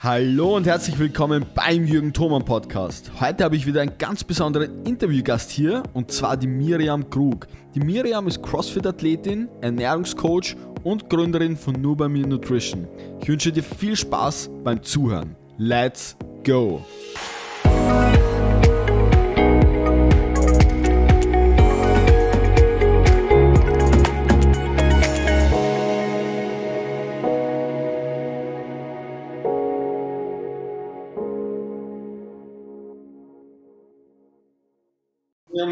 Hallo und herzlich willkommen beim Jürgen Thoman Podcast. Heute habe ich wieder einen ganz besonderen Interviewgast hier und zwar die Miriam Krug. Die Miriam ist CrossFit-Athletin, Ernährungscoach und Gründerin von Nubami Nutrition. Ich wünsche dir viel Spaß beim Zuhören. Let's go!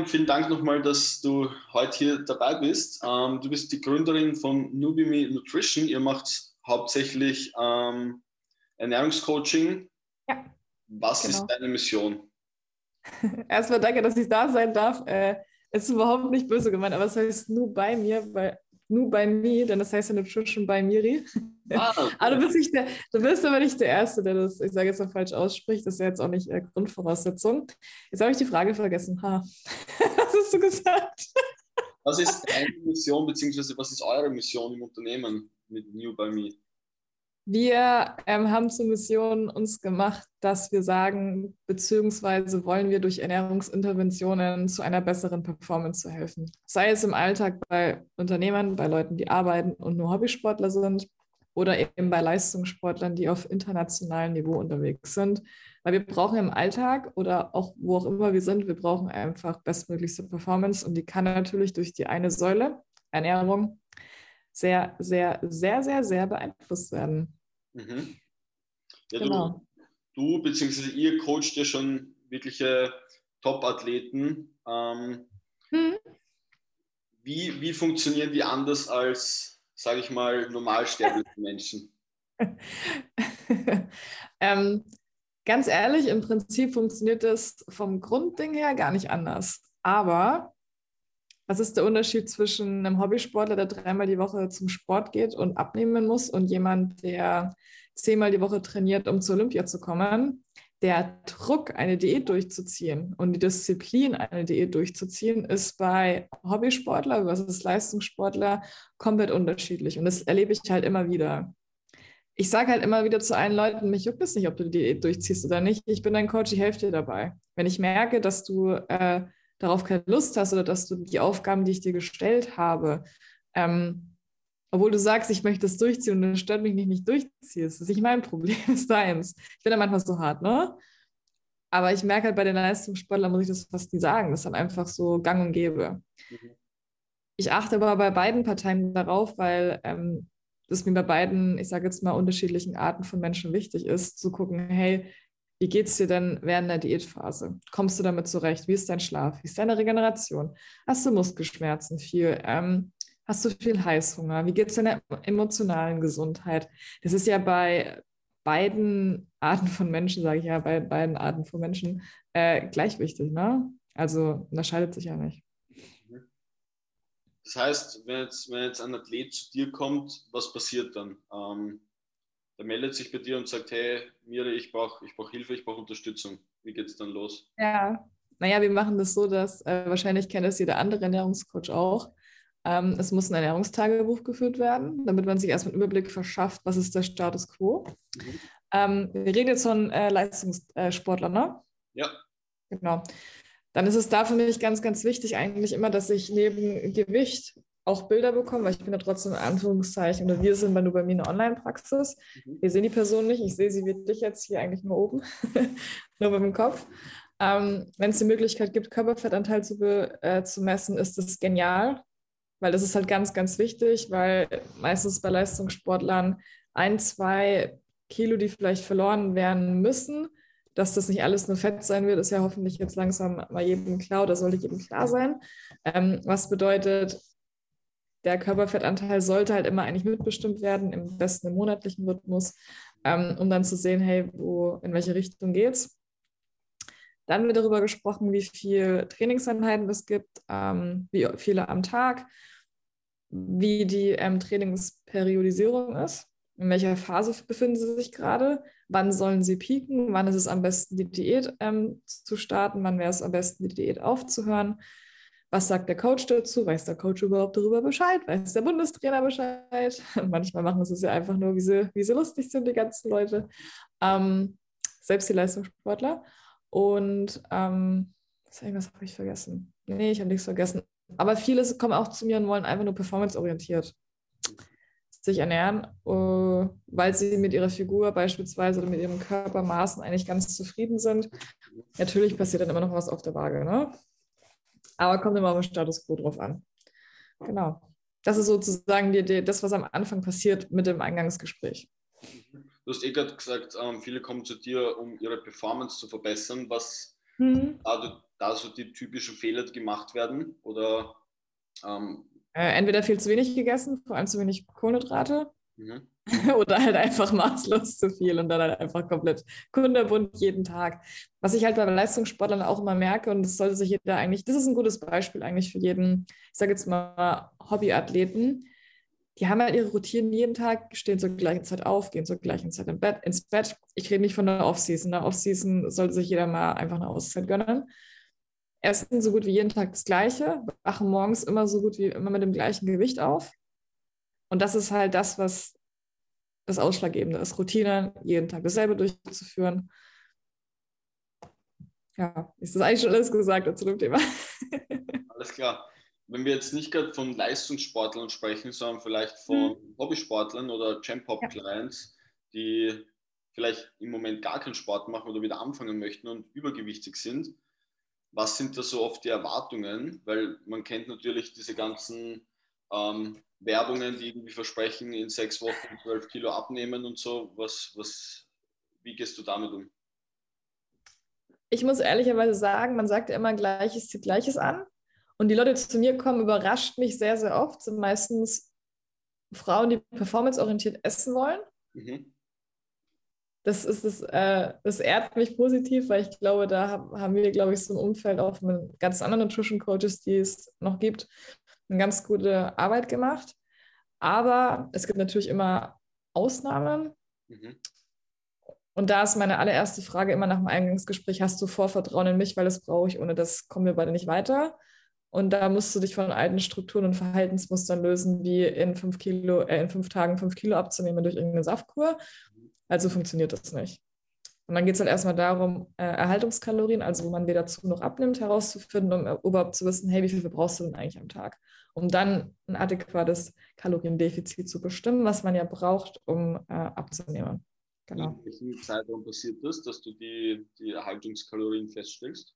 Vielen Dank nochmal, dass du heute hier dabei bist. Ähm, du bist die Gründerin von Nubimi Nutrition. Ihr macht hauptsächlich ähm, Ernährungscoaching. Ja. Was genau. ist deine Mission? Erstmal danke, dass ich da sein darf. Äh, es ist überhaupt nicht böse gemeint, aber es heißt nur bei mir, weil nur bei mir, denn das heißt ja Nutrition bei Miri. Ah, okay. aber du bist, nicht der, du bist aber nicht der Erste, der das, ich sage jetzt mal falsch ausspricht. Das ist ja jetzt auch nicht äh, Grundvoraussetzung. Jetzt habe ich die Frage vergessen. Ha. was hast du gesagt? was ist deine Mission, beziehungsweise was ist eure Mission im Unternehmen mit New by Me? Wir ähm, haben zur Mission uns gemacht, dass wir sagen, beziehungsweise wollen wir durch Ernährungsinterventionen zu einer besseren Performance zu helfen. Sei es im Alltag bei Unternehmern, bei Leuten, die arbeiten und nur Hobbysportler sind oder eben bei Leistungssportlern, die auf internationalem Niveau unterwegs sind. Weil wir brauchen im Alltag oder auch wo auch immer wir sind, wir brauchen einfach bestmöglichste Performance und die kann natürlich durch die eine Säule, Ernährung, sehr, sehr, sehr, sehr, sehr beeinflusst werden. Mhm. Ja, genau. du, du bzw. ihr coacht ja schon wirkliche Top-Athleten. Ähm, mhm. wie, wie funktionieren die anders als, sage ich mal, normalsterbliche Menschen? ähm, ganz ehrlich, im Prinzip funktioniert das vom Grundding her gar nicht anders. Aber was ist der Unterschied zwischen einem Hobbysportler, der dreimal die Woche zum Sport geht und abnehmen muss, und jemand, der zehnmal die Woche trainiert, um zur Olympia zu kommen? Der Druck, eine Diät durchzuziehen und die Disziplin, eine Diät durchzuziehen, ist bei Hobbysportler versus Leistungssportler komplett unterschiedlich. Und das erlebe ich halt immer wieder. Ich sage halt immer wieder zu allen Leuten, mich juckt es nicht, ob du die Diät durchziehst oder nicht. Ich bin dein Coach, ich helfe dir dabei. Wenn ich merke, dass du äh, darauf keine Lust hast oder dass du die Aufgaben, die ich dir gestellt habe, ähm, obwohl du sagst, ich möchte es durchziehen und es stört mich nicht, nicht durchziehst. Das ist nicht mein Problem, das ist deins. Ich bin da manchmal so hart, ne? Aber ich merke halt bei den Leistungssportlern, muss ich das fast nie sagen, das ist dann einfach so gang und gäbe. Mhm. Ich achte aber bei beiden Parteien darauf, weil ähm, das mir bei beiden, ich sage jetzt mal, unterschiedlichen Arten von Menschen wichtig ist, zu gucken, hey, wie geht es dir denn während der Diätphase? Kommst du damit zurecht? Wie ist dein Schlaf? Wie ist deine Regeneration? Hast du Muskelschmerzen viel? Ähm, hast du viel Heißhunger? Wie geht es deiner emotionalen Gesundheit? Das ist ja bei beiden Arten von Menschen, sage ich ja, bei beiden Arten von Menschen äh, gleich wichtig. Ne? Also unterscheidet sich ja nicht. Das heißt, wenn jetzt, wenn jetzt ein Athlet zu dir kommt, was passiert dann? Ähm, der meldet sich bei dir und sagt, hey, Miri, ich brauche ich brauch Hilfe, ich brauche Unterstützung. Wie geht es dann los? Ja, naja, wir machen das so, dass äh, wahrscheinlich kennt es jeder andere Ernährungscoach auch. Ähm, es muss ein Ernährungstagebuch geführt werden, damit man sich erstmal einen Überblick verschafft, was ist der Status quo. Mhm. Ähm, wir reden jetzt von äh, Leistungssportlern, ne? Ja. Genau. Dann ist es da für mich ganz, ganz wichtig eigentlich immer, dass ich neben Gewicht auch Bilder bekommen, weil ich bin ja trotzdem in Anführungszeichen oder wir sind nur bei mir eine Online-Praxis. Mhm. Wir sehen die Person nicht, ich sehe sie wirklich jetzt hier eigentlich nur oben, nur mit dem Kopf. Ähm, Wenn es die Möglichkeit gibt, Körperfettanteil zu, äh, zu messen, ist das genial, weil das ist halt ganz, ganz wichtig, weil meistens bei Leistungssportlern ein, zwei Kilo, die vielleicht verloren werden müssen, dass das nicht alles nur Fett sein wird, ist ja hoffentlich jetzt langsam mal jedem klar oder sollte jedem klar sein. Ähm, was bedeutet, der Körperfettanteil sollte halt immer eigentlich mitbestimmt werden, im besten im monatlichen Rhythmus, ähm, um dann zu sehen, hey, wo, in welche Richtung geht's. Dann wird darüber gesprochen, wie viele Trainingseinheiten es gibt, ähm, wie viele am Tag, wie die ähm, Trainingsperiodisierung ist, in welcher Phase befinden sie sich gerade, wann sollen sie pieken, wann ist es am besten, die Diät ähm, zu starten, wann wäre es am besten, die Diät aufzuhören Was sagt der Coach dazu? Weiß der Coach überhaupt darüber Bescheid? Weiß der Bundestrainer Bescheid? Manchmal machen sie es ja einfach nur, wie sie, wie sie lustig sind, die ganzen Leute. Ähm, selbst die Leistungssportler. Und ähm, was habe ich vergessen? Nee, ich habe nichts vergessen. Aber viele kommen auch zu mir und wollen einfach nur performanceorientiert sich ernähren, äh, weil sie mit ihrer Figur beispielsweise oder mit ihrem Körpermaßen eigentlich ganz zufrieden sind. Natürlich passiert dann immer noch was auf der Waage, ne? Aber kommt immer auf den Status quo drauf an. Genau. Das ist sozusagen die, die, das, was am Anfang passiert mit dem Eingangsgespräch. Du hast eh gerade gesagt, ähm, viele kommen zu dir, um ihre Performance zu verbessern. Was mhm. da, da so die typischen Fehler gemacht werden? Oder ähm, äh, entweder viel zu wenig gegessen, vor allem zu wenig Kohlenhydrate. Mhm. Oder halt einfach maßlos zu viel und dann halt einfach komplett kunderbunt jeden Tag. Was ich halt bei Leistungssportlern auch immer merke, und das sollte sich jeder eigentlich, das ist ein gutes Beispiel eigentlich für jeden, ich sage jetzt mal Hobbyathleten, die haben halt ihre Routinen jeden Tag, stehen zur gleichen Zeit auf, gehen zur gleichen Zeit im Bett, ins Bett. Ich rede nicht von der Offseason. In der Offseason sollte sich jeder mal einfach eine Auszeit gönnen essen so gut wie jeden Tag das Gleiche, wachen morgens immer so gut wie immer mit dem gleichen Gewicht auf. Und das ist halt das, was das Ausschlaggebende ist. Routine, jeden Tag dasselbe durchzuführen. Ja, ist das eigentlich schon alles gesagt zu dem Thema? Alles klar. Wenn wir jetzt nicht gerade von Leistungssportlern sprechen, sondern vielleicht von hm. Hobbysportlern oder Champ-Hop-Clients, ja. die vielleicht im Moment gar keinen Sport machen oder wieder anfangen möchten und übergewichtig sind, was sind da so oft die Erwartungen? Weil man kennt natürlich diese ganzen ähm, Werbungen, die irgendwie versprechen, in sechs Wochen 12 Kilo abnehmen und so. Was, was, wie gehst du damit um? Ich muss ehrlicherweise sagen, man sagt ja immer, Gleiches zieht Gleiches an. Und die Leute, die zu mir kommen, überrascht mich sehr, sehr oft. Sind meistens Frauen, die performanceorientiert essen wollen. Mhm das ist das, äh, das ehrt mich positiv, weil ich glaube, da haben wir, glaube ich, so ein Umfeld auch mit ganz anderen Nutrition Coaches, die es noch gibt, eine ganz gute Arbeit gemacht. Aber es gibt natürlich immer Ausnahmen. Mhm. Und da ist meine allererste Frage immer nach dem Eingangsgespräch: Hast du Vorvertrauen in mich? Weil das brauche ich. Ohne das kommen wir beide nicht weiter. Und da musst du dich von alten Strukturen und Verhaltensmustern lösen, wie in fünf, Kilo, äh, in fünf Tagen fünf Kilo abzunehmen durch irgendeine Saftkur also funktioniert das nicht. Und dann geht es halt erstmal darum, äh, Erhaltungskalorien, also wo man wieder zu noch abnimmt, herauszufinden, um äh, überhaupt zu wissen, hey, wie viel brauchst du denn eigentlich am Tag? Um dann ein adäquates Kaloriendefizit zu bestimmen, was man ja braucht, um äh, abzunehmen. Genau. In welchem Zeitraum passiert das, dass du die, die Erhaltungskalorien feststellst?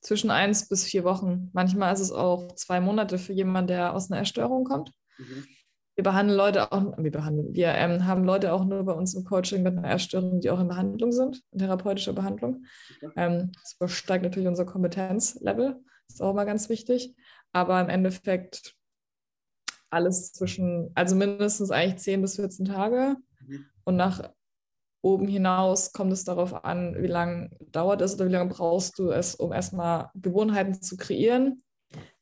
Zwischen eins bis vier Wochen. Manchmal ist es auch zwei Monate für jemanden, der aus einer Erstörung kommt. Mhm. Wir behandeln Leute auch, wir behandeln, wir ähm, haben Leute auch nur bei uns im Coaching mit einer Erstörung, die auch in Behandlung sind, in therapeutischer Behandlung. Ähm, das übersteigt natürlich unser Kompetenzlevel, ist auch mal ganz wichtig. Aber im Endeffekt alles zwischen, also mindestens eigentlich 10 bis 14 Tage. Mhm. Und nach oben hinaus kommt es darauf an, wie lange dauert es oder wie lange brauchst du es, um erstmal Gewohnheiten zu kreieren,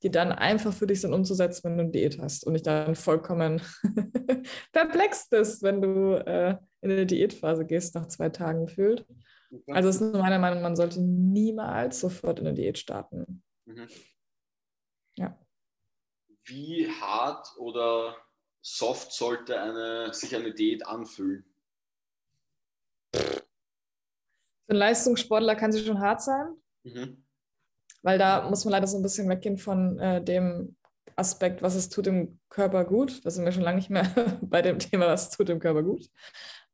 die dann einfach für dich sind umzusetzen, wenn du eine Diät hast und nicht dann vollkommen perplex bist, wenn du äh, in eine Diätphase gehst, nach zwei Tagen gefühlt. Also es ist meiner Meinung, man sollte niemals sofort in eine Diät starten. Mhm. Ja. Wie hart oder soft sollte eine, sich eine Diät anfühlen? Für einen Leistungssportler kann sie schon hart sein. Mhm weil da muss man leider so ein bisschen weggehen von äh, dem Aspekt, was es tut dem Körper gut. Da sind wir schon lange nicht mehr bei dem Thema, was tut dem Körper gut.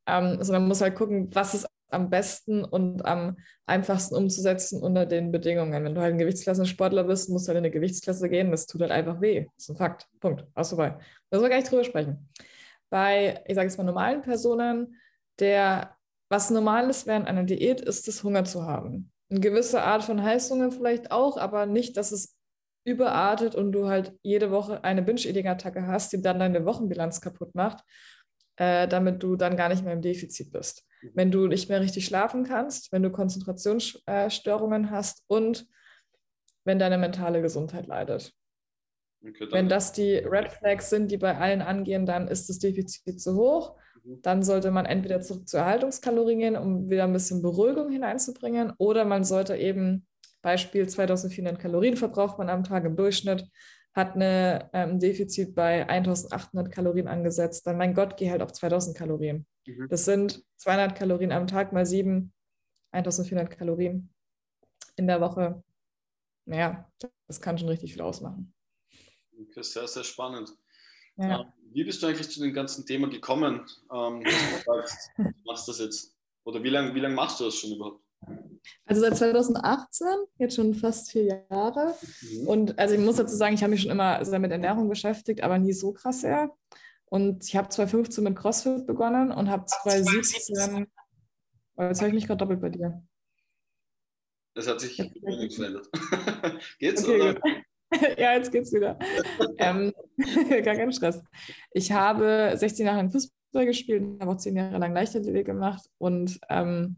Ähm, sondern man muss halt gucken, was ist am besten und am einfachsten umzusetzen unter den Bedingungen. Wenn du halt ein Gewichtsklassensportler bist, musst du halt in eine Gewichtsklasse gehen. Das tut halt einfach weh. Das ist ein Fakt. Punkt. Aus vorbei. Da wir gar nicht drüber sprechen. Bei, ich sage jetzt mal, normalen Personen, der, was normal ist während einer Diät, ist es, Hunger zu haben eine gewisse Art von Heißhunger vielleicht auch, aber nicht, dass es überartet und du halt jede Woche eine Binge-Eating-Attacke hast, die dann deine Wochenbilanz kaputt macht, äh, damit du dann gar nicht mehr im Defizit bist. Mhm. Wenn du nicht mehr richtig schlafen kannst, wenn du Konzentrationsstörungen hast und wenn deine mentale Gesundheit leidet. Okay, wenn das die Red Flags sind, die bei allen angehen, dann ist das Defizit zu hoch. Dann sollte man entweder zurück zu Erhaltungskalorien gehen, um wieder ein bisschen Beruhigung hineinzubringen, oder man sollte eben Beispiel 2400 Kalorien verbraucht man am Tag im Durchschnitt, hat eine, ähm, ein Defizit bei 1800 Kalorien angesetzt, dann mein Gott, geh halt auf 2000 Kalorien. Mhm. Das sind 200 Kalorien am Tag mal 7, 1400 Kalorien in der Woche. Naja, das kann schon richtig viel ausmachen. Okay, sehr, sehr spannend. Ja. Ähm, wie bist du eigentlich zu dem ganzen Thema gekommen? Ähm, du machst das jetzt. Oder wie lange wie lang machst du das schon überhaupt? Also seit 2018, jetzt schon fast vier Jahre. Mhm. Und also ich muss dazu sagen, ich habe mich schon immer sehr mit Ernährung beschäftigt, aber nie so krass sehr. Und ich habe 2015 mit CrossFit begonnen und habe 2017. Oh, jetzt höre ich mich gerade doppelt bei dir. Das hat sich nichts verändert. geht's, okay, oder? ja, jetzt geht's wieder. ähm, gar kein Stress. Ich habe 16 Jahre lang Fußball gespielt, habe auch 10 Jahre lang Leichtathletik gemacht und ähm,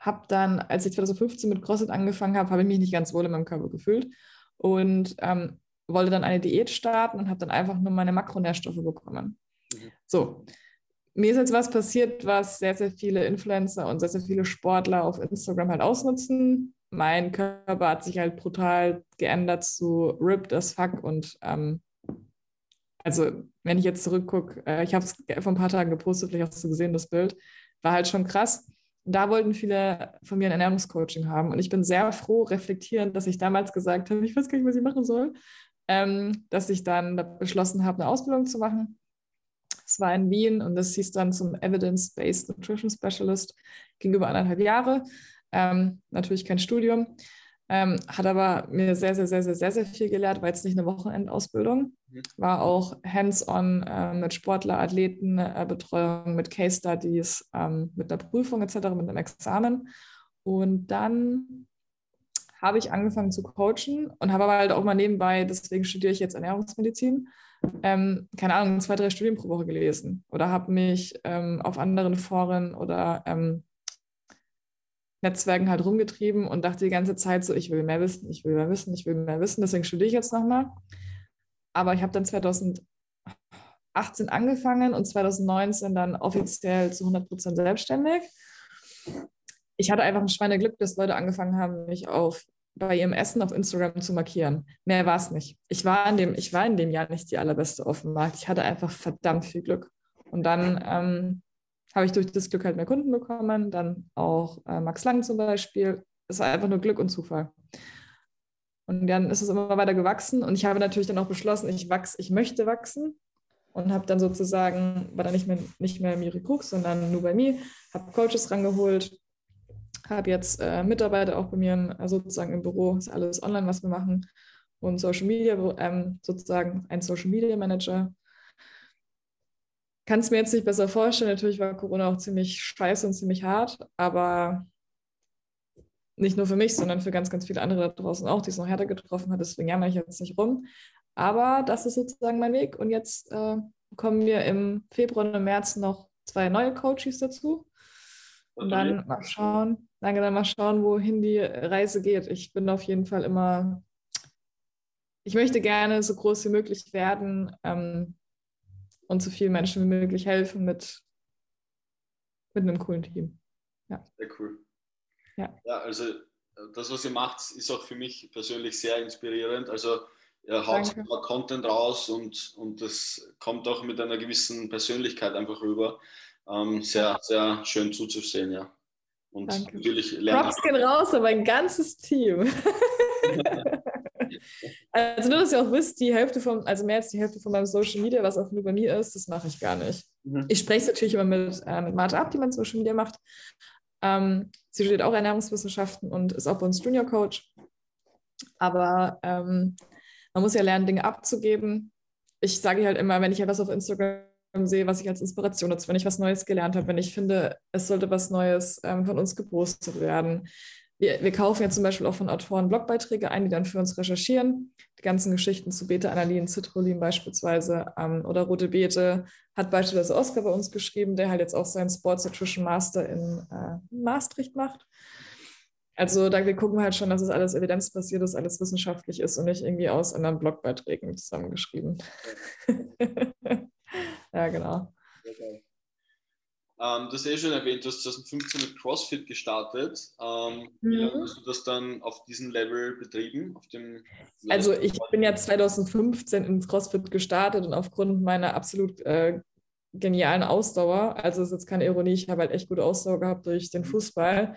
habe dann, als ich 2015 mit CrossFit angefangen habe, habe ich mich nicht ganz wohl in meinem Körper gefühlt und ähm, wollte dann eine Diät starten und habe dann einfach nur meine Makronährstoffe bekommen. Mhm. So, mir ist jetzt was passiert, was sehr, sehr viele Influencer und sehr, sehr viele Sportler auf Instagram halt ausnutzen. Mein Körper hat sich halt brutal geändert zu ripped as fuck und ähm, also wenn ich jetzt zurückgucke, äh, ich habe es vor ein paar Tagen gepostet, vielleicht hast du gesehen, das Bild, war halt schon krass. Da wollten viele von mir ein Ernährungscoaching haben. Und ich bin sehr froh, reflektierend, dass ich damals gesagt habe, ich weiß gar nicht, was ich machen soll, ähm, dass ich dann beschlossen habe, eine Ausbildung zu machen es war in Wien und das hieß dann zum Evidence-Based Nutrition Specialist, ging über anderthalb Jahre. Ähm, natürlich kein Studium, ähm, hat aber mir sehr, sehr, sehr, sehr, sehr, sehr viel gelehrt, war jetzt nicht eine Wochenendausbildung, mhm. war auch hands-on äh, mit Sportler, Athleten, äh, Betreuung, mit Case Studies, ähm, mit einer Prüfung etc., mit einem Examen. Und dann habe ich angefangen zu coachen und habe aber halt auch mal nebenbei, deswegen studiere ich jetzt Ernährungsmedizin, ähm, keine Ahnung, zwei, drei Studien pro Woche gelesen oder habe mich ähm, auf anderen Foren oder ähm, Netzwerken halt rumgetrieben und dachte die ganze Zeit so, ich will mehr wissen, ich will mehr wissen, ich will mehr wissen, deswegen studiere ich jetzt nochmal. Aber ich habe dann 2018 angefangen und 2019 dann offiziell zu 100% selbstständig. Ich hatte einfach ein Schweineglück, dass Leute angefangen haben, mich auf bei ihrem Essen auf Instagram zu markieren. Mehr war es nicht. Ich war, in dem, ich war in dem Jahr nicht die allerbeste auf dem Markt. Ich hatte einfach verdammt viel Glück. Und dann ähm, habe ich durch das Glück halt mehr Kunden bekommen, dann auch äh, Max Lang zum Beispiel. Es war einfach nur Glück und Zufall. Und dann ist es immer weiter gewachsen und ich habe natürlich dann auch beschlossen, ich wachse, ich möchte wachsen und habe dann sozusagen, war dann nicht mehr, nicht mehr Miri Krux, sondern nur bei mir, habe Coaches rangeholt, habe jetzt äh, Mitarbeiter auch bei mir äh, sozusagen im Büro, ist alles online, was wir machen. Und Social Media, ähm, sozusagen ein Social Media Manager. Kann es mir jetzt nicht besser vorstellen. Natürlich war Corona auch ziemlich scheiße und ziemlich hart, aber nicht nur für mich, sondern für ganz, ganz viele andere da draußen auch, die es noch härter getroffen hat. Deswegen jammer ich jetzt nicht rum. Aber das ist sozusagen mein Weg. Und jetzt äh, kommen wir im Februar und im März noch zwei neue Coaches dazu. Und dann mal schauen, Danke, dann mal schauen, wohin die Reise geht. Ich bin auf jeden Fall immer, ich möchte gerne so groß wie möglich werden ähm, und so vielen Menschen wie möglich helfen mit, mit einem coolen Team. Ja. Sehr cool. Ja. ja, also das, was ihr macht, ist auch für mich persönlich sehr inspirierend. Also ihr haut immer Content raus und, und das kommt auch mit einer gewissen Persönlichkeit einfach rüber. Ähm, sehr, sehr schön zuzusehen, ja. Und Danke. natürlich lernen. Props gehen raus aber ein ganzes Team. also nur, dass ihr auch wisst, die Hälfte von, also mehr als die Hälfte von meinem Social Media, was auch nur bei mir ist, das mache ich gar nicht. Mhm. Ich spreche es natürlich immer mit, äh, mit Martha ab, die mein Social Media macht. Ähm, sie studiert auch Ernährungswissenschaften und ist auch bei uns Junior Coach. Aber ähm, man muss ja lernen, Dinge abzugeben. Ich sage halt immer, wenn ich etwas auf Instagram sehe, was ich als Inspiration nutze, wenn ich was Neues gelernt habe, wenn ich finde, es sollte was Neues ähm, von uns gepostet werden. Wir, wir, kaufen ja zum Beispiel auch von Autoren Blogbeiträge ein, die dann für uns recherchieren. Die ganzen Geschichten zu Beta-Analin, Citrullin beispielsweise ähm, oder Rote Beete hat beispielsweise Oscar bei uns geschrieben, der halt jetzt auch seinen Sports Nutrition Master in äh, Maastricht macht. Also da wir gucken halt schon, dass es alles evidenzbasiert ist, alles wissenschaftlich ist und nicht irgendwie aus anderen Blogbeiträgen zusammengeschrieben. Ja, genau. Ähm, das hast eh schon erwähnt, du hast 2015 mit CrossFit gestartet. Ähm, mhm. Wie lange hast du das dann auf diesem Level betrieben? Dem also ich bin ja 2015 ins CrossFit gestartet und aufgrund meiner absolut äh, genialen Ausdauer, also ist jetzt keine Ironie, ich habe halt echt gute Ausdauer gehabt durch den mhm. Fußball,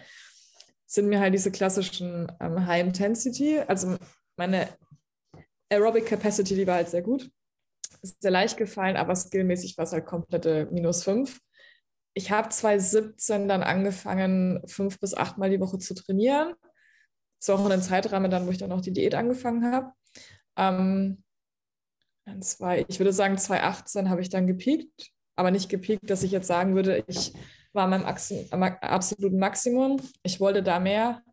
sind mir halt diese klassischen ähm, High Intensity, also meine Aerobic Capacity, die war halt sehr gut. Ist sehr leicht gefallen, aber skillmäßig war es halt komplette minus 5 ich habe 2017 dann angefangen, fünf bis acht Mal die Woche zu trainieren. Das war auch in einem Zeitrahmen dann, wo ich dann auch die Diät angefangen habe. Ähm, zwei, ich würde sagen, 2018 habe ich dann gepiekt, aber nicht gepiekt, dass ich jetzt sagen würde, ich war meinem absoluten Maximum. Ich wollte da mehr,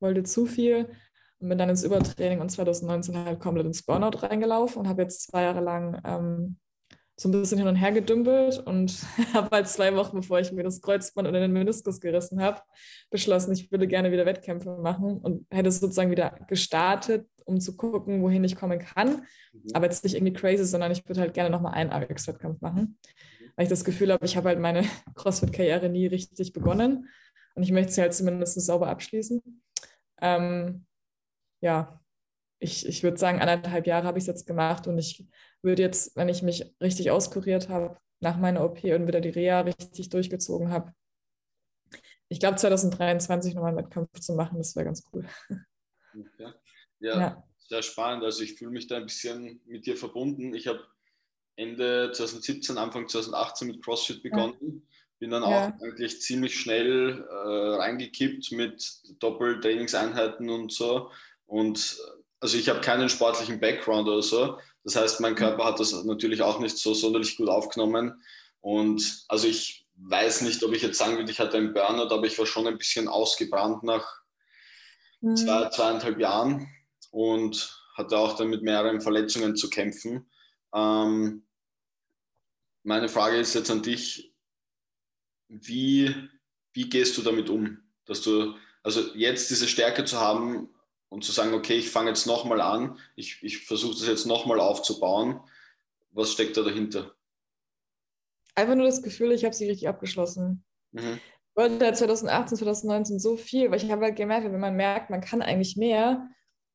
wollte zu viel und bin dann ins Übertraining und 2019 halt komplett ins Burnout reingelaufen und habe jetzt zwei Jahre lang ähm, so ein bisschen hin und her gedümpelt und habe halt zwei Wochen, bevor ich mir das Kreuzband oder den Meniskus gerissen habe, beschlossen, ich würde gerne wieder Wettkämpfe machen und hätte sozusagen wieder gestartet, um zu gucken, wohin ich kommen kann. Mhm. Aber jetzt nicht irgendwie crazy, sondern ich würde halt gerne nochmal einen RX-Wettkampf machen, mhm. weil ich das Gefühl habe, ich habe halt meine CrossFit-Karriere nie richtig begonnen und ich möchte sie halt zumindest sauber abschließen. Ähm, ja, ich, ich würde sagen, anderthalb Jahre habe ich es jetzt gemacht und ich würde jetzt, wenn ich mich richtig auskuriert habe, nach meiner OP und wieder die Reha richtig durchgezogen habe, ich glaube 2023 nochmal einen Wettkampf zu machen, das wäre ganz cool. Okay. Ja, ja, sehr spannend. Also ich fühle mich da ein bisschen mit dir verbunden. Ich habe Ende 2017, Anfang 2018 mit CrossFit begonnen. Ja. Bin dann ja. auch eigentlich ziemlich schnell äh, reingekippt mit Doppeltrainingseinheiten und so. Und also ich habe keinen sportlichen Background oder so. Das heißt, mein Körper hat das natürlich auch nicht so sonderlich gut aufgenommen. Und also ich weiß nicht, ob ich jetzt sagen würde, ich hatte einen Burnout, aber ich war schon ein bisschen ausgebrannt nach mhm. zwei, zweieinhalb Jahren und hatte auch dann mit mehreren Verletzungen zu kämpfen. Ähm, meine Frage ist jetzt an dich, wie, wie gehst du damit um? Dass du, also jetzt diese Stärke zu haben, und zu sagen, okay, ich fange jetzt nochmal an, ich, ich versuche das jetzt nochmal aufzubauen. Was steckt da dahinter? Einfach nur das Gefühl, ich habe sie richtig abgeschlossen. Mhm. Ich wollte 2018, 2019 so viel, weil ich habe halt gemerkt, wenn man merkt, man kann eigentlich mehr,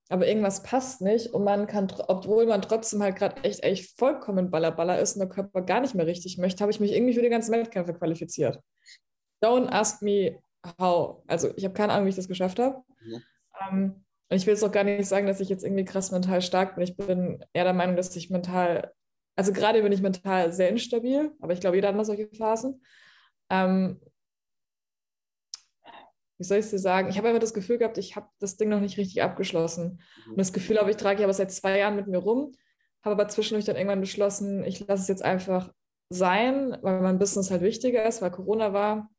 aber irgendwas passt nicht und man kann, obwohl man trotzdem halt gerade echt, echt vollkommen ballerballer ist und der Körper gar nicht mehr richtig möchte, habe ich mich irgendwie für die ganzen Wettkämpfe qualifiziert. Don't ask me how. Also ich habe keine Ahnung, wie ich das geschafft habe. Mhm. Ähm, ich will jetzt auch gar nicht sagen, dass ich jetzt irgendwie krass mental stark bin. Ich bin eher der Meinung, dass ich mental, also gerade bin ich mental sehr instabil, aber ich glaube, jeder hat mal solche Phasen. Ähm, wie soll ich es dir sagen? Ich habe einfach das Gefühl gehabt, ich habe das Ding noch nicht richtig abgeschlossen. Mhm. Und das Gefühl habe ich, trage ich aber seit zwei Jahren mit mir rum, habe aber zwischendurch dann irgendwann beschlossen, ich lasse es jetzt einfach sein, weil mein Business halt wichtiger ist, weil Corona war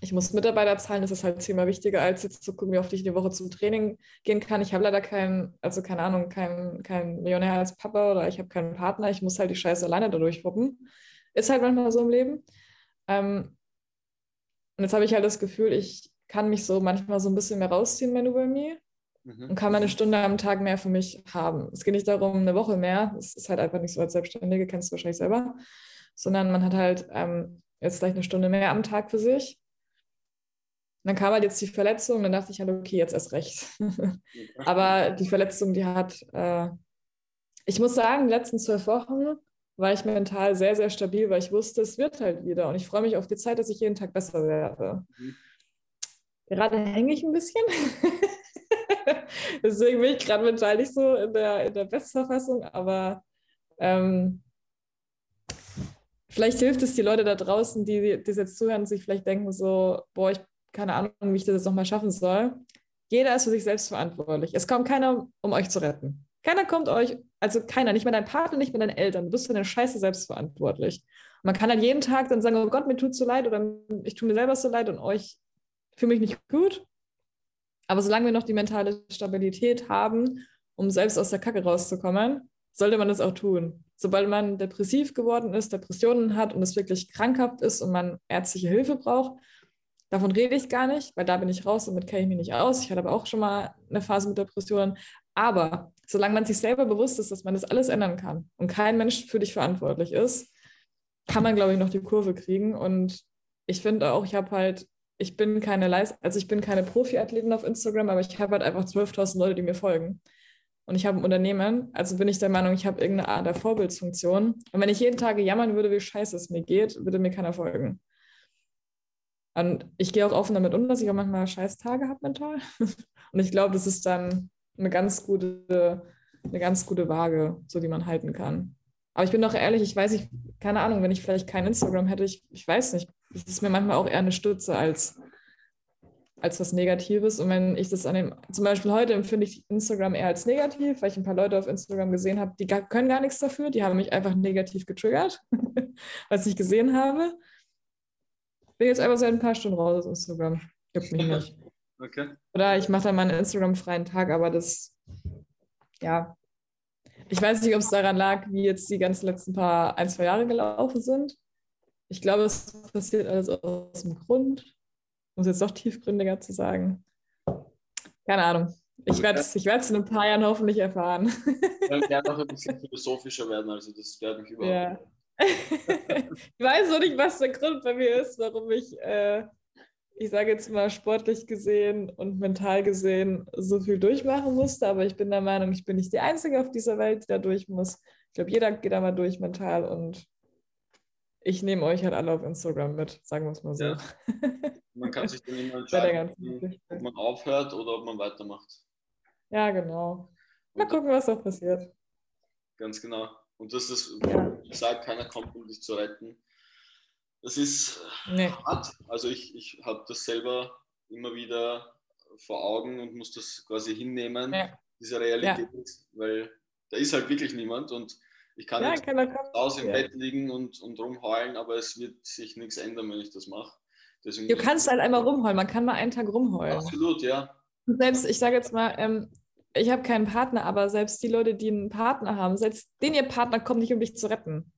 ich muss Mitarbeiter zahlen, das ist halt zehnmal wichtiger, als jetzt zu gucken, wie oft ich die Woche zum Training gehen kann. Ich habe leider keinen, also keine Ahnung, keinen kein Millionär als Papa oder ich habe keinen Partner. Ich muss halt die Scheiße alleine dadurch wuppen. Ist halt manchmal so im Leben. Ähm, und jetzt habe ich halt das Gefühl, ich kann mich so manchmal so ein bisschen mehr rausziehen, wenn du bei mir. Mhm. Und kann meine Stunde am Tag mehr für mich haben. Es geht nicht darum, eine Woche mehr. Es ist halt einfach nicht so als Selbstständige, kennst du wahrscheinlich selber. Sondern man hat halt ähm, jetzt gleich eine Stunde mehr am Tag für sich dann kam halt jetzt die Verletzung, dann dachte ich halt, okay, jetzt erst recht. Aber die Verletzung, die hat, äh, ich muss sagen, die letzten zwölf Wochen war ich mental sehr, sehr stabil, weil ich wusste, es wird halt wieder. Und ich freue mich auf die Zeit, dass ich jeden Tag besser werde. Mhm. Gerade hänge ich ein bisschen. Deswegen bin ich gerade mental nicht so in der, in der Bestverfassung, aber ähm, vielleicht hilft es die Leute da draußen, die, die jetzt zuhören und sich vielleicht denken so, boah, ich keine Ahnung, wie ich das jetzt nochmal schaffen soll. Jeder ist für sich selbst verantwortlich. Es kommt keiner, um euch zu retten. Keiner kommt euch, also keiner, nicht mal dein Partner, nicht mal deine Eltern. Du bist für deine Scheiße selbst verantwortlich. Man kann halt jeden Tag dann sagen, oh Gott, mir tut so leid oder ich tue mir selber so leid und euch fühle mich nicht gut. Aber solange wir noch die mentale Stabilität haben, um selbst aus der Kacke rauszukommen, sollte man das auch tun. Sobald man depressiv geworden ist, Depressionen hat und es wirklich krankhaft ist und man ärztliche Hilfe braucht, Davon rede ich gar nicht, weil da bin ich raus, damit kenne ich mich nicht aus. Ich hatte aber auch schon mal eine Phase mit Depressionen. Aber solange man sich selber bewusst ist, dass man das alles ändern kann und kein Mensch für dich verantwortlich ist, kann man, glaube ich, noch die Kurve kriegen. Und ich finde auch, ich habe halt, ich bin keine Leist also ich bin keine Profiathletin auf Instagram, aber ich habe halt einfach 12.000 Leute, die mir folgen. Und ich habe ein Unternehmen, also bin ich der Meinung, ich habe irgendeine Art der Vorbildsfunktion. Und wenn ich jeden Tag jammern würde, wie scheiße es mir geht, würde mir keiner folgen. Und ich gehe auch offen damit um, dass ich auch manchmal scheiß Tage habe mental. Und ich glaube, das ist dann eine ganz gute, eine ganz gute Waage, so die man halten kann. Aber ich bin doch ehrlich, ich weiß nicht, keine Ahnung, wenn ich vielleicht kein Instagram hätte, ich, ich weiß nicht. Es ist mir manchmal auch eher eine Stütze als, als was Negatives. Und wenn ich das an dem, zum Beispiel heute empfinde ich Instagram eher als negativ, weil ich ein paar Leute auf Instagram gesehen habe, die gar, können gar nichts dafür, die haben mich einfach negativ getriggert, was ich gesehen habe bin jetzt einfach seit ein paar Stunden raus aus Instagram. Juckt mich nicht. Okay. Oder ich mache dann mal einen Instagram-freien Tag, aber das, ja. Ich weiß nicht, ob es daran lag, wie jetzt die ganzen letzten paar, ein, zwei Jahre gelaufen sind. Ich glaube, es passiert alles aus dem Grund. Um es jetzt doch tiefgründiger zu sagen. Keine Ahnung. Ich werde es ich in ein paar Jahren hoffentlich erfahren. Dann werden auch ein bisschen philosophischer werden, also das werde ich überhaupt. Ja ich weiß noch nicht, was der Grund bei mir ist, warum ich, äh, ich sage jetzt mal sportlich gesehen und mental gesehen so viel durchmachen musste, aber ich bin der Meinung, ich bin nicht die Einzige auf dieser Welt, die da durch muss. Ich glaube, jeder geht da mal durch mental und ich nehme euch halt alle auf Instagram mit, sagen wir es mal so. Ja. Man kann sich dann immer entscheiden, ob man aufhört oder ob man weitermacht. Ja, genau. Mal gucken, was auch passiert. Ganz genau. Und das ist, wie gesagt, keiner kommt, um dich zu retten. Das ist nee. hart. Also ich, ich habe das selber immer wieder vor Augen und muss das quasi hinnehmen, ja. diese Realität, ja. weil da ist halt wirklich niemand und ich kann ja, jetzt aus im ja. Bett liegen und, und rumheulen, aber es wird sich nichts ändern, wenn ich das mache. du kannst halt einmal rumheulen, man kann mal einen Tag rumheulen. Absolut, ja. Selbst, ich sage jetzt mal, ähm, ich habe keinen Partner, aber selbst die Leute, die einen Partner haben, selbst den ihr Partner kommt nicht, um dich zu retten.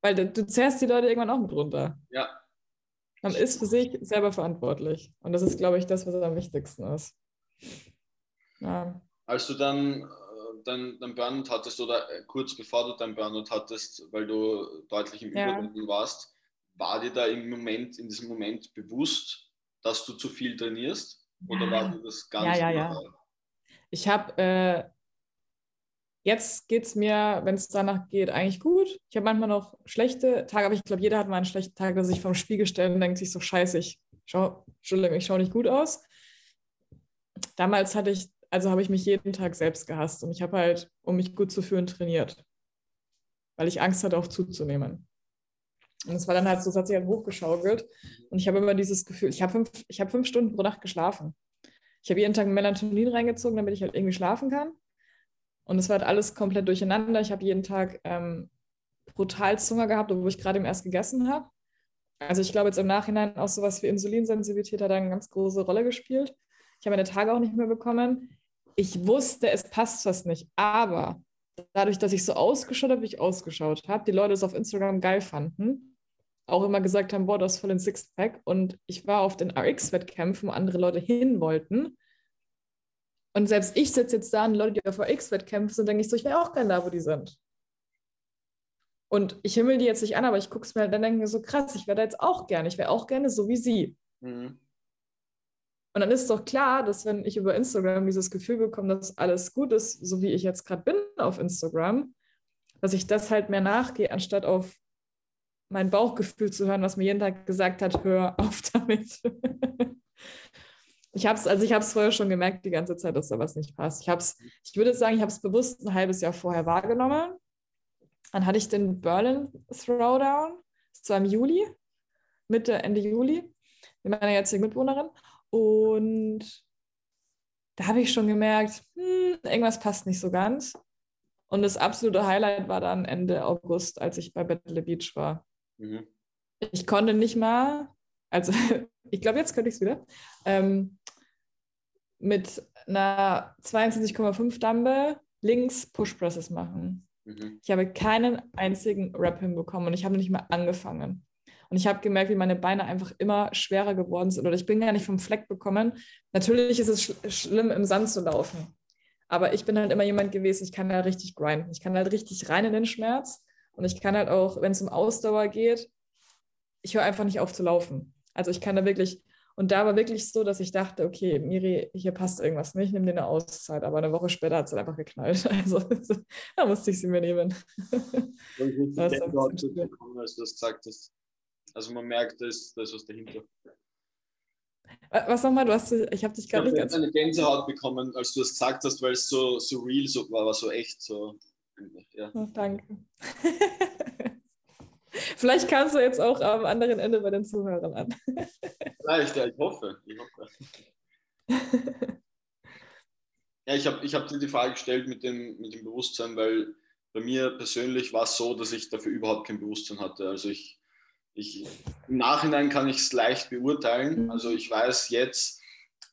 Weil du, du zerrst die Leute irgendwann auch mit runter. Ja. Man ist für sich selber verantwortlich. Und das ist, glaube ich, das, was am wichtigsten ist. Ja. Als du dann äh, dein, dein Burnout hattest oder äh, kurz bevor du dein Burnout hattest, weil du deutlich im ja. Überdenken warst, war dir da im Moment, in diesem Moment bewusst, dass du zu viel trainierst? Oder ja. war dir das nicht ja, ja, ja. Ich habe, äh, jetzt geht es mir, wenn es danach geht, eigentlich gut. Ich habe manchmal noch schlechte Tage, aber ich glaube, jeder hat mal einen schlechten Tag, dass sich vom Spiegel stellt und denkt sich so, scheiße, ich ich schaue nicht gut aus. Damals hatte ich, also habe ich mich jeden Tag selbst gehasst und ich habe halt, um mich gut zu fühlen, trainiert. Weil ich Angst hatte, auch zuzunehmen. Und es war dann halt so, es hat sich halt hochgeschaukelt. Und ich habe immer dieses Gefühl, ich habe fünf, hab fünf Stunden pro Nacht geschlafen. Ich habe jeden Tag Melatonin reingezogen, damit ich halt irgendwie schlafen kann. Und es war halt alles komplett durcheinander. Ich habe jeden Tag ähm, brutal Zunger gehabt, obwohl ich gerade im erst gegessen habe. Also ich glaube jetzt im Nachhinein auch sowas wie Insulinsensitivität hat da eine ganz große Rolle gespielt. Ich habe meine Tage auch nicht mehr bekommen. Ich wusste, es passt was nicht. Aber dadurch, dass ich so ausgeschaut habe, wie ich ausgeschaut habe, die Leute es auf Instagram geil fanden, auch immer gesagt haben, boah, du hast voll ein Sixpack. Und ich war auf den RX-Wettkämpfen, wo andere Leute hin wollten. Und selbst ich sitze jetzt da und Leute, die auf RX-Wettkämpfen sind, denke ich so, ich wäre auch gerne da, wo die sind. Und ich himmel die jetzt nicht an, aber ich gucke es mir, dann denke ich mir so, krass, ich wäre da jetzt auch gerne. Ich wäre auch gerne so wie sie. Mhm. Und dann ist doch klar, dass wenn ich über Instagram dieses Gefühl bekomme, dass alles gut ist, so wie ich jetzt gerade bin auf Instagram, dass ich das halt mehr nachgehe, anstatt auf mein Bauchgefühl zu hören, was mir jeden Tag gesagt hat, hör auf damit. ich habe es, also vorher schon gemerkt die ganze Zeit, dass da was nicht passt. Ich habe ich würde sagen, ich habe es bewusst ein halbes Jahr vorher wahrgenommen. Dann hatte ich den Berlin Throwdown, das war im Juli, Mitte, Ende Juli, mit meiner jetzigen Mitbewohnerin. Und da habe ich schon gemerkt, hm, irgendwas passt nicht so ganz. Und das absolute Highlight war dann Ende August, als ich bei Battle Beach war. Mhm. Ich konnte nicht mal, also ich glaube, jetzt könnte ich es wieder, ähm, mit einer 22,5 Dumbbell links Push Presses machen. Mhm. Ich habe keinen einzigen Rap hinbekommen und ich habe nicht mal angefangen. Und ich habe gemerkt, wie meine Beine einfach immer schwerer geworden sind. Oder ich bin gar nicht vom Fleck bekommen. Natürlich ist es sch schlimm, im Sand zu laufen. Aber ich bin halt immer jemand gewesen, ich kann da richtig grinden. Ich kann halt richtig rein in den Schmerz. Und ich kann halt auch, wenn es um Ausdauer geht, ich höre einfach nicht auf zu laufen. Also ich kann da wirklich, und da war wirklich so, dass ich dachte, okay, Miri, hier passt irgendwas nicht, nimm dir eine Auszeit. Aber eine Woche später hat es einfach geknallt. Also da musste ich sie mir nehmen. Ich das als du das gesagt hast. Also man merkt, da ist, da ist was dahinter. Was nochmal? Du hast, ich habe dich gar nicht ganz. Ich habe eine Gänsehaut bekommen, als du das gesagt hast, weil es so, so real so war, war so echt so. Ja. Oh, danke. Vielleicht kamst du jetzt auch am anderen Ende bei den Zuhörern an. Vielleicht, ja, ich hoffe. Ich hoffe. ja, ich habe ich hab dir die Frage gestellt mit dem, mit dem Bewusstsein, weil bei mir persönlich war es so, dass ich dafür überhaupt kein Bewusstsein hatte. Also ich, ich im Nachhinein kann ich es leicht beurteilen. Also ich weiß jetzt,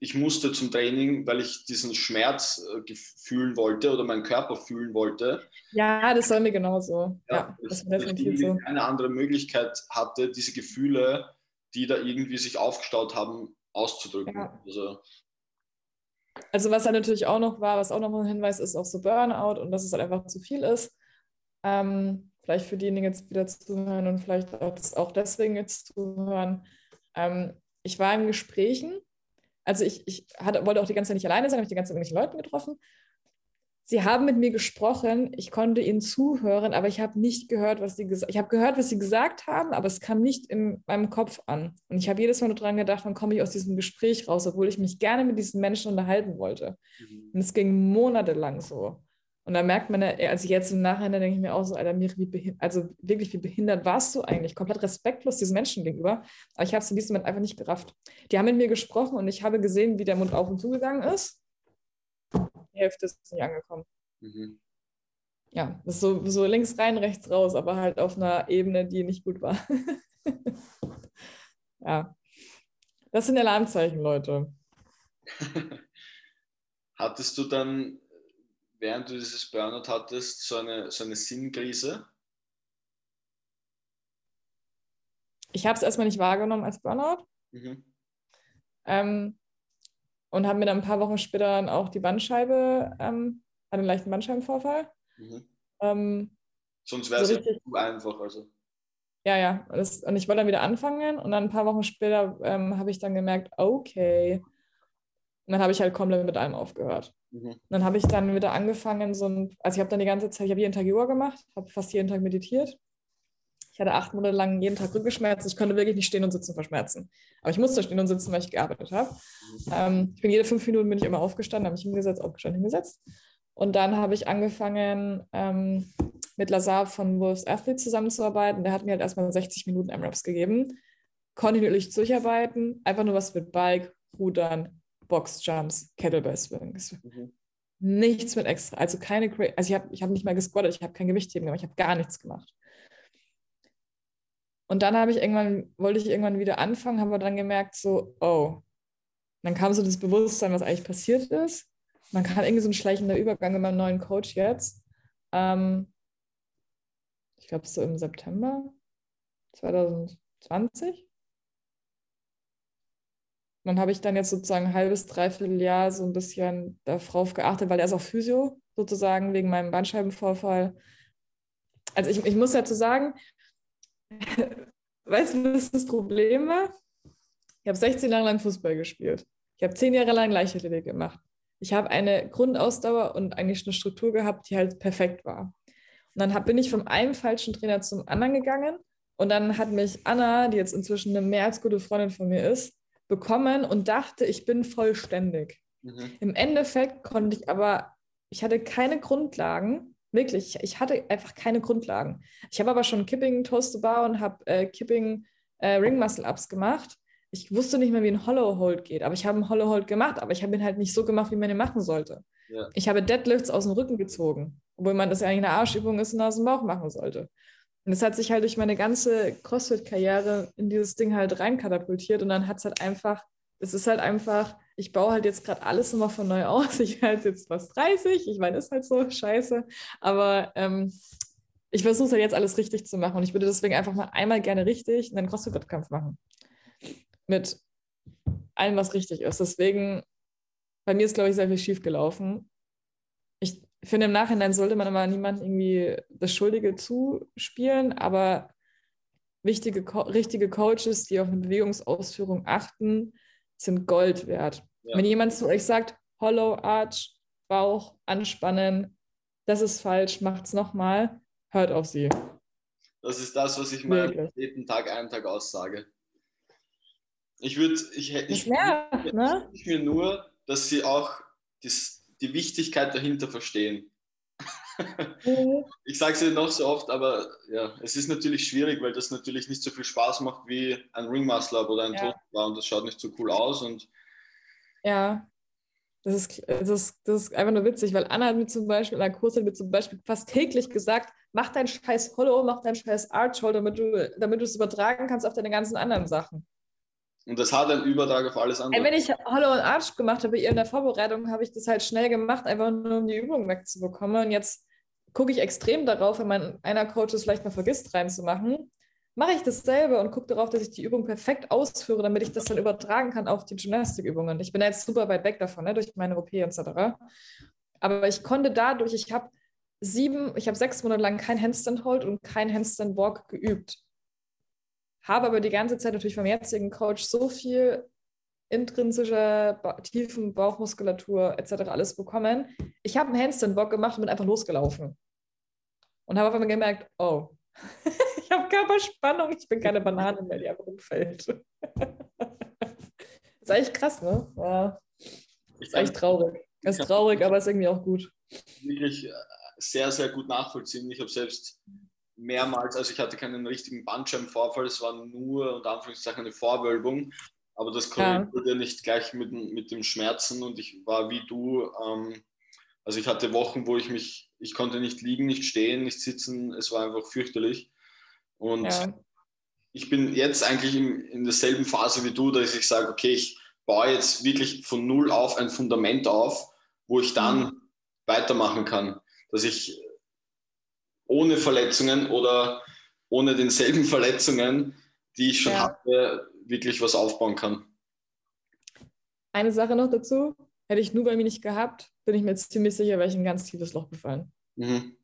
ich musste zum Training, weil ich diesen Schmerz äh, fühlen wollte oder meinen Körper fühlen wollte. Ja, das soll mir genauso. Ja, ja das ist definitiv so. keine andere Möglichkeit hatte, diese Gefühle, die da irgendwie sich aufgestaut haben, auszudrücken. Ja. Also, also was da natürlich auch noch war, was auch noch ein Hinweis ist auf so Burnout und dass es halt einfach zu viel ist. Ähm, vielleicht für diejenigen jetzt wieder zuhören und vielleicht auch deswegen jetzt zuhören. Ähm, ich war in Gesprächen also ich, ich hatte, wollte auch die ganze Zeit nicht alleine sein, habe ich die ganze Zeit mit irgendwelchen Leuten getroffen. Sie haben mit mir gesprochen, ich konnte ihnen zuhören, aber ich habe nicht gehört, was sie gesagt haben. Ich habe gehört, was sie gesagt haben, aber es kam nicht in meinem Kopf an. Und ich habe jedes Mal nur dran gedacht, wann komme ich aus diesem Gespräch raus, obwohl ich mich gerne mit diesen Menschen unterhalten wollte. Mhm. Und es ging monatelang so. Und da merkt man, also jetzt im Nachhinein denke ich mir auch so, Alter, Miri, wie also wirklich, wie behindert warst du eigentlich? Komplett respektlos diesen Menschen gegenüber. Aber ich habe es in diesem Moment einfach nicht gerafft. Die haben mit mir gesprochen und ich habe gesehen, wie der Mund auf und zugegangen ist. Die Hälfte ist nicht angekommen. Mhm. Ja, das ist so, so links rein, rechts raus, aber halt auf einer Ebene, die nicht gut war. ja. Das sind Alarmzeichen, Leute. Hattest du dann während du dieses Burnout hattest, so eine, so eine Sinnkrise? Ich habe es erstmal nicht wahrgenommen als Burnout. Mhm. Ähm, und habe mir dann ein paar Wochen später dann auch die Bandscheibe, ähm, einen leichten Bandscheibenvorfall. Mhm. Ähm, Sonst wäre es so zu einfach. Also. Ja, ja. Das, und ich wollte dann wieder anfangen und dann ein paar Wochen später ähm, habe ich dann gemerkt, okay. Und dann habe ich halt komplett mit allem aufgehört. Mhm. Dann habe ich dann wieder angefangen, so ein, also ich habe dann die ganze Zeit, ich habe jeden Tag Yoga gemacht, habe fast jeden Tag meditiert. Ich hatte acht Monate lang jeden Tag Rückenschmerzen. Ich konnte wirklich nicht stehen und sitzen vor Schmerzen. Aber ich musste stehen und sitzen, weil ich gearbeitet habe. Ähm, ich bin jede fünf Minuten bin ich immer aufgestanden, habe mich hingesetzt, aufgestanden, hingesetzt. Und dann habe ich angefangen, ähm, mit Lazar von Wolves Athlete zusammenzuarbeiten. Der hat mir halt erstmal 60 Minuten M-Raps gegeben. Kontinuierlich durcharbeiten, einfach nur was mit Bike, Rudern, Boxjumps, Kettlebell Swings. Mhm. Nichts mit extra, also keine, also ich habe ich hab nicht mal gesquattet, ich habe kein Gewichtheben gemacht, ich habe gar nichts gemacht. Und dann habe ich irgendwann, wollte ich irgendwann wieder anfangen, habe aber dann gemerkt, so, oh. dann kam so das Bewusstsein, was eigentlich passiert ist. Man kann irgendwie so ein schleichender Übergang in meinem neuen Coach jetzt. Ähm, ich glaube, so im September 2020 dann habe ich dann jetzt sozusagen ein halbes, dreiviertel Jahr so ein bisschen darauf geachtet, weil er ist auch Physio sozusagen wegen meinem Bandscheibenvorfall. Also ich, ich muss dazu sagen, weißt du, was das Problem war? Ich habe 16 Jahre lang Fußball gespielt. Ich habe 10 Jahre lang Leichtathletik gemacht. Ich habe eine Grundausdauer und eigentlich eine Struktur gehabt, die halt perfekt war. Und dann hab, bin ich vom einen falschen Trainer zum anderen gegangen. Und dann hat mich Anna, die jetzt inzwischen eine mehr als gute Freundin von mir ist, bekommen und dachte, ich bin vollständig. Mhm. Im Endeffekt konnte ich aber, ich hatte keine Grundlagen, wirklich, ich hatte einfach keine Grundlagen. Ich habe aber schon Kipping Toast to Bar und habe äh, Kipping äh, Ring Muscle Ups gemacht. Ich wusste nicht mehr, wie ein Hollow Hold geht, aber ich habe einen Hollow Hold gemacht, aber ich habe ihn halt nicht so gemacht, wie man ihn machen sollte. Ja. Ich habe Deadlifts aus dem Rücken gezogen, obwohl man das ja eigentlich eine Arschübung ist und aus dem Bauch machen sollte. Und es hat sich halt durch meine ganze CrossFit-Karriere in dieses Ding halt reinkatapultiert und dann hat es halt einfach, es ist halt einfach, ich baue halt jetzt gerade alles immer von neu aus. Ich halt jetzt fast 30, ich meine, ist halt so scheiße, aber ähm, ich versuche halt jetzt alles richtig zu machen und ich würde deswegen einfach mal einmal gerne richtig einen CrossFit-Wettkampf machen. Mit allem, was richtig ist. Deswegen, bei mir ist, glaube ich, sehr viel schief gelaufen. Ich ich finde, im Nachhinein sollte man immer niemandem irgendwie das Schuldige zuspielen, aber wichtige, richtige Coaches, die auf eine Bewegungsausführung achten, sind Gold wert. Ja. Wenn jemand zu euch sagt, Hollow Arch, Bauch anspannen, das ist falsch, macht's nochmal, hört auf sie. Das ist das, was ich meinen jeden Tag einen Tag aussage. Ich würde, ich, ich, ich, nervt, ne? ich mir nur, dass sie auch das, die Wichtigkeit dahinter verstehen. Mhm. ich sage es ja noch so oft, aber ja, es ist natürlich schwierig, weil das natürlich nicht so viel Spaß macht wie ein Ring Muscle Up oder ein ja. und das schaut nicht so cool aus und ja. Das ist, das, ist, das ist einfach nur witzig, weil Anna hat mir zum Beispiel, in der Kurs hat mir zum Beispiel fast täglich gesagt, mach deinen scheiß Hollow, mach deinen scheiß Arch damit du, damit du es übertragen kannst auf deine ganzen anderen Sachen. Und das hat einen Übertrag auf alles andere. Wenn ich Hollow und Arch gemacht habe, in der Vorbereitung, habe ich das halt schnell gemacht, einfach nur um die Übung wegzubekommen. Und jetzt gucke ich extrem darauf, wenn mein einer Coach es vielleicht mal vergisst reinzumachen, mache ich das selber und gucke darauf, dass ich die Übung perfekt ausführe, damit ich das dann übertragen kann auf die Gymnastikübungen. Ich bin jetzt super weit weg davon, ne, durch meine OP etc. Aber ich konnte dadurch, ich habe sieben, ich habe sechs Monate lang kein Handstand Hold und kein Handstand Walk geübt. Habe aber die ganze Zeit natürlich vom jetzigen Coach so viel intrinsische tiefen Bauchmuskulatur etc. alles bekommen. Ich habe einen Handstand Walk gemacht und bin einfach losgelaufen. Und habe auf einmal gemerkt, oh, ich habe Körperspannung, ich bin keine Banane mehr, die einfach umfällt. das ist eigentlich krass, ne? Ja. ist eigentlich traurig. Ist traurig, aber ist irgendwie auch gut. Wirklich äh, sehr, sehr gut nachvollziehen. Ich habe selbst mehrmals, also ich hatte keinen richtigen Bandscheibenvorfall, es war nur unter Anführungszeichen eine Vorwölbung, aber das korrelierte ja. nicht gleich mit, mit dem Schmerzen und ich war wie du, ähm, also ich hatte Wochen, wo ich mich, ich konnte nicht liegen, nicht stehen, nicht sitzen, es war einfach fürchterlich. Und ja. ich bin jetzt eigentlich in, in derselben Phase wie du, dass ich sage, okay, ich baue jetzt wirklich von null auf ein Fundament auf, wo ich dann mhm. weitermachen kann. Dass ich ohne Verletzungen oder ohne denselben Verletzungen, die ich schon ja. hatte, wirklich was aufbauen kann. Eine Sache noch dazu, hätte ich nur bei mir nicht gehabt, bin ich mir jetzt ziemlich sicher, wäre ich in ein ganz tiefes Loch gefallen. Mhm.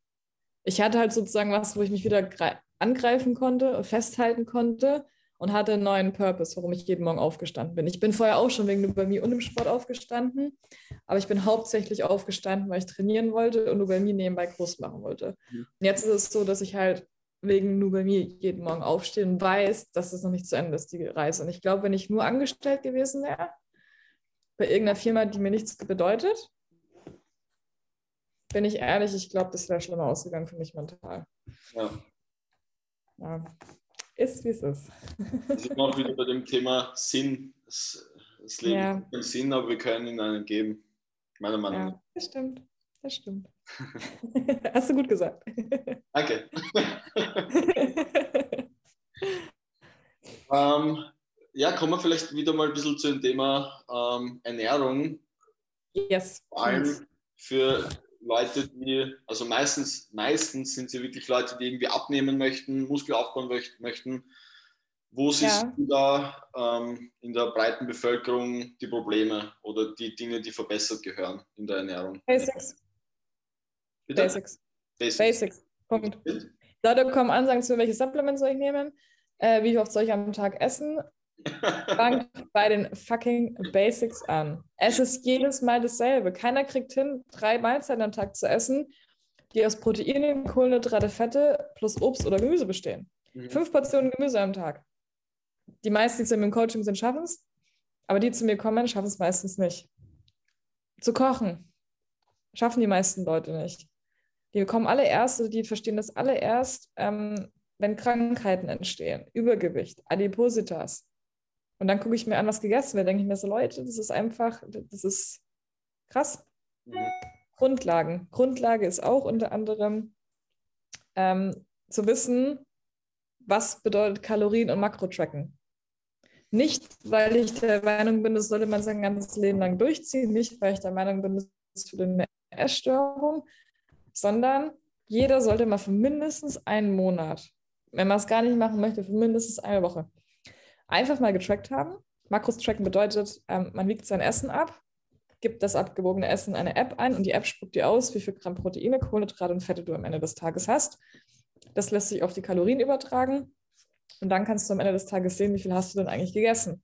Ich hatte halt sozusagen was, wo ich mich wieder angreifen konnte, festhalten konnte und hatte einen neuen Purpose, warum ich jeden Morgen aufgestanden bin. Ich bin vorher auch schon wegen nur mir und dem Sport aufgestanden, aber ich bin hauptsächlich aufgestanden, weil ich trainieren wollte und mir nebenbei groß machen wollte. Und jetzt ist es so, dass ich halt wegen mir jeden Morgen aufstehe und weiß, dass es noch nicht zu Ende ist, die Reise. Und ich glaube, wenn ich nur angestellt gewesen wäre, bei irgendeiner Firma, die mir nichts bedeutet, bin ich ehrlich, ich glaube, das wäre schlimmer ausgegangen für mich mental. Ja. ja. Ist, wie es ist. Wir sind auch wieder bei dem Thema Sinn. Das, das Leben ja. hat keinen Sinn, aber wir können ihn einen geben. Meiner Meinung nach. Ja, das stimmt. Das stimmt. Hast du gut gesagt. Danke. ähm, ja, kommen wir vielleicht wieder mal ein bisschen zu dem Thema ähm, Ernährung. Yes. Vor allem für Leute, die, also meistens, meistens sind sie wirklich Leute, die irgendwie abnehmen möchten, Muskel aufbauen möchten. Wo siehst ja. du da ähm, in der breiten Bevölkerung die Probleme oder die Dinge, die verbessert gehören in der Ernährung? Basics. Bitte? Basics. Basics. Basics. Punkt. Leute kommen an, sagen zu welche Supplements soll ich nehmen? Äh, wie oft soll ich am Tag essen? Fangt bei den fucking Basics an. Es ist jedes Mal dasselbe. Keiner kriegt hin, drei Mahlzeiten am Tag zu essen, die aus Proteinen, Kohlenhydrate, Fette plus Obst oder Gemüse bestehen. Mhm. Fünf Portionen Gemüse am Tag. Die meisten, die zu mir im Coaching sind, schaffen es. Aber die zu mir kommen, schaffen es meistens nicht. Zu kochen. Schaffen die meisten Leute nicht. Die kommen alle erst, also die verstehen das alle erst, ähm, wenn Krankheiten entstehen. Übergewicht, Adipositas, und dann gucke ich mir an, was gegessen wird, denke ich mir so, Leute, das ist einfach, das ist krass. Mhm. Grundlagen. Grundlage ist auch unter anderem ähm, zu wissen, was bedeutet Kalorien und Makro-Tracken. Nicht, weil ich der Meinung bin, das sollte man sein ganzes Leben lang durchziehen, nicht, weil ich der Meinung bin, das ist für eine Essstörung, sondern jeder sollte mal für mindestens einen Monat, wenn man es gar nicht machen möchte, für mindestens eine Woche, einfach mal getrackt haben. Makros tracken bedeutet, ähm, man wiegt sein Essen ab, gibt das abgewogene Essen in eine App ein und die App spuckt dir aus, wie viel Gramm Proteine, Kohlenhydrate und Fette du am Ende des Tages hast. Das lässt sich auf die Kalorien übertragen. Und dann kannst du am Ende des Tages sehen, wie viel hast du denn eigentlich gegessen.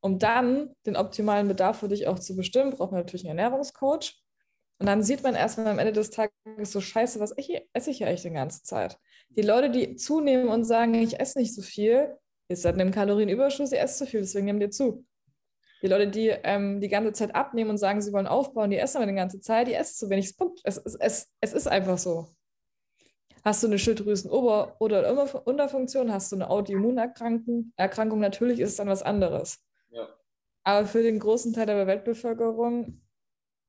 Um dann den optimalen Bedarf für dich auch zu bestimmen, braucht man natürlich einen Ernährungscoach. Und dann sieht man erstmal am Ende des Tages so scheiße, was ich, esse ich ja echt die ganze Zeit. Die Leute, die zunehmen und sagen, ich esse nicht so viel, ist halt einem Kalorienüberschuss, ihr esst zu viel, deswegen nehmen die zu. Die Leute, die ähm, die ganze Zeit abnehmen und sagen, sie wollen aufbauen, die essen aber die ganze Zeit, die essen zu wenig. Punkt. Es, es, es, es ist einfach so. Hast du eine Schilddrüsenober- oder Unterfunktion, hast du eine Autoimmunerkrankung, Erkrankung, natürlich ist es dann was anderes. Ja. Aber für den großen Teil der Weltbevölkerung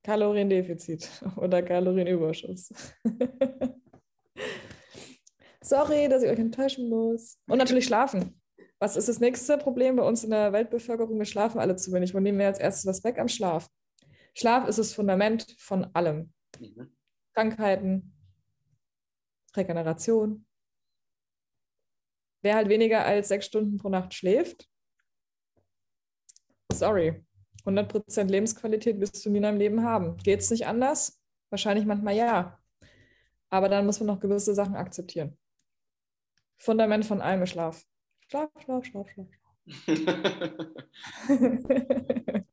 Kaloriendefizit oder Kalorienüberschuss. Sorry, dass ich euch enttäuschen muss. Und natürlich schlafen. Was ist das nächste Problem bei uns in der Weltbevölkerung? Wir schlafen alle zu wenig. Wo nehmen wir als erstes was weg am Schlaf? Schlaf ist das Fundament von allem. Mhm. Krankheiten, Regeneration. Wer halt weniger als sechs Stunden pro Nacht schläft, sorry, 100% Lebensqualität wirst du nie in deinem Leben haben. Geht es nicht anders? Wahrscheinlich manchmal ja. Aber dann muss man noch gewisse Sachen akzeptieren. Fundament von allem ist Schlaf. Schlaf, Schlaf, Schlaf, Schlaf.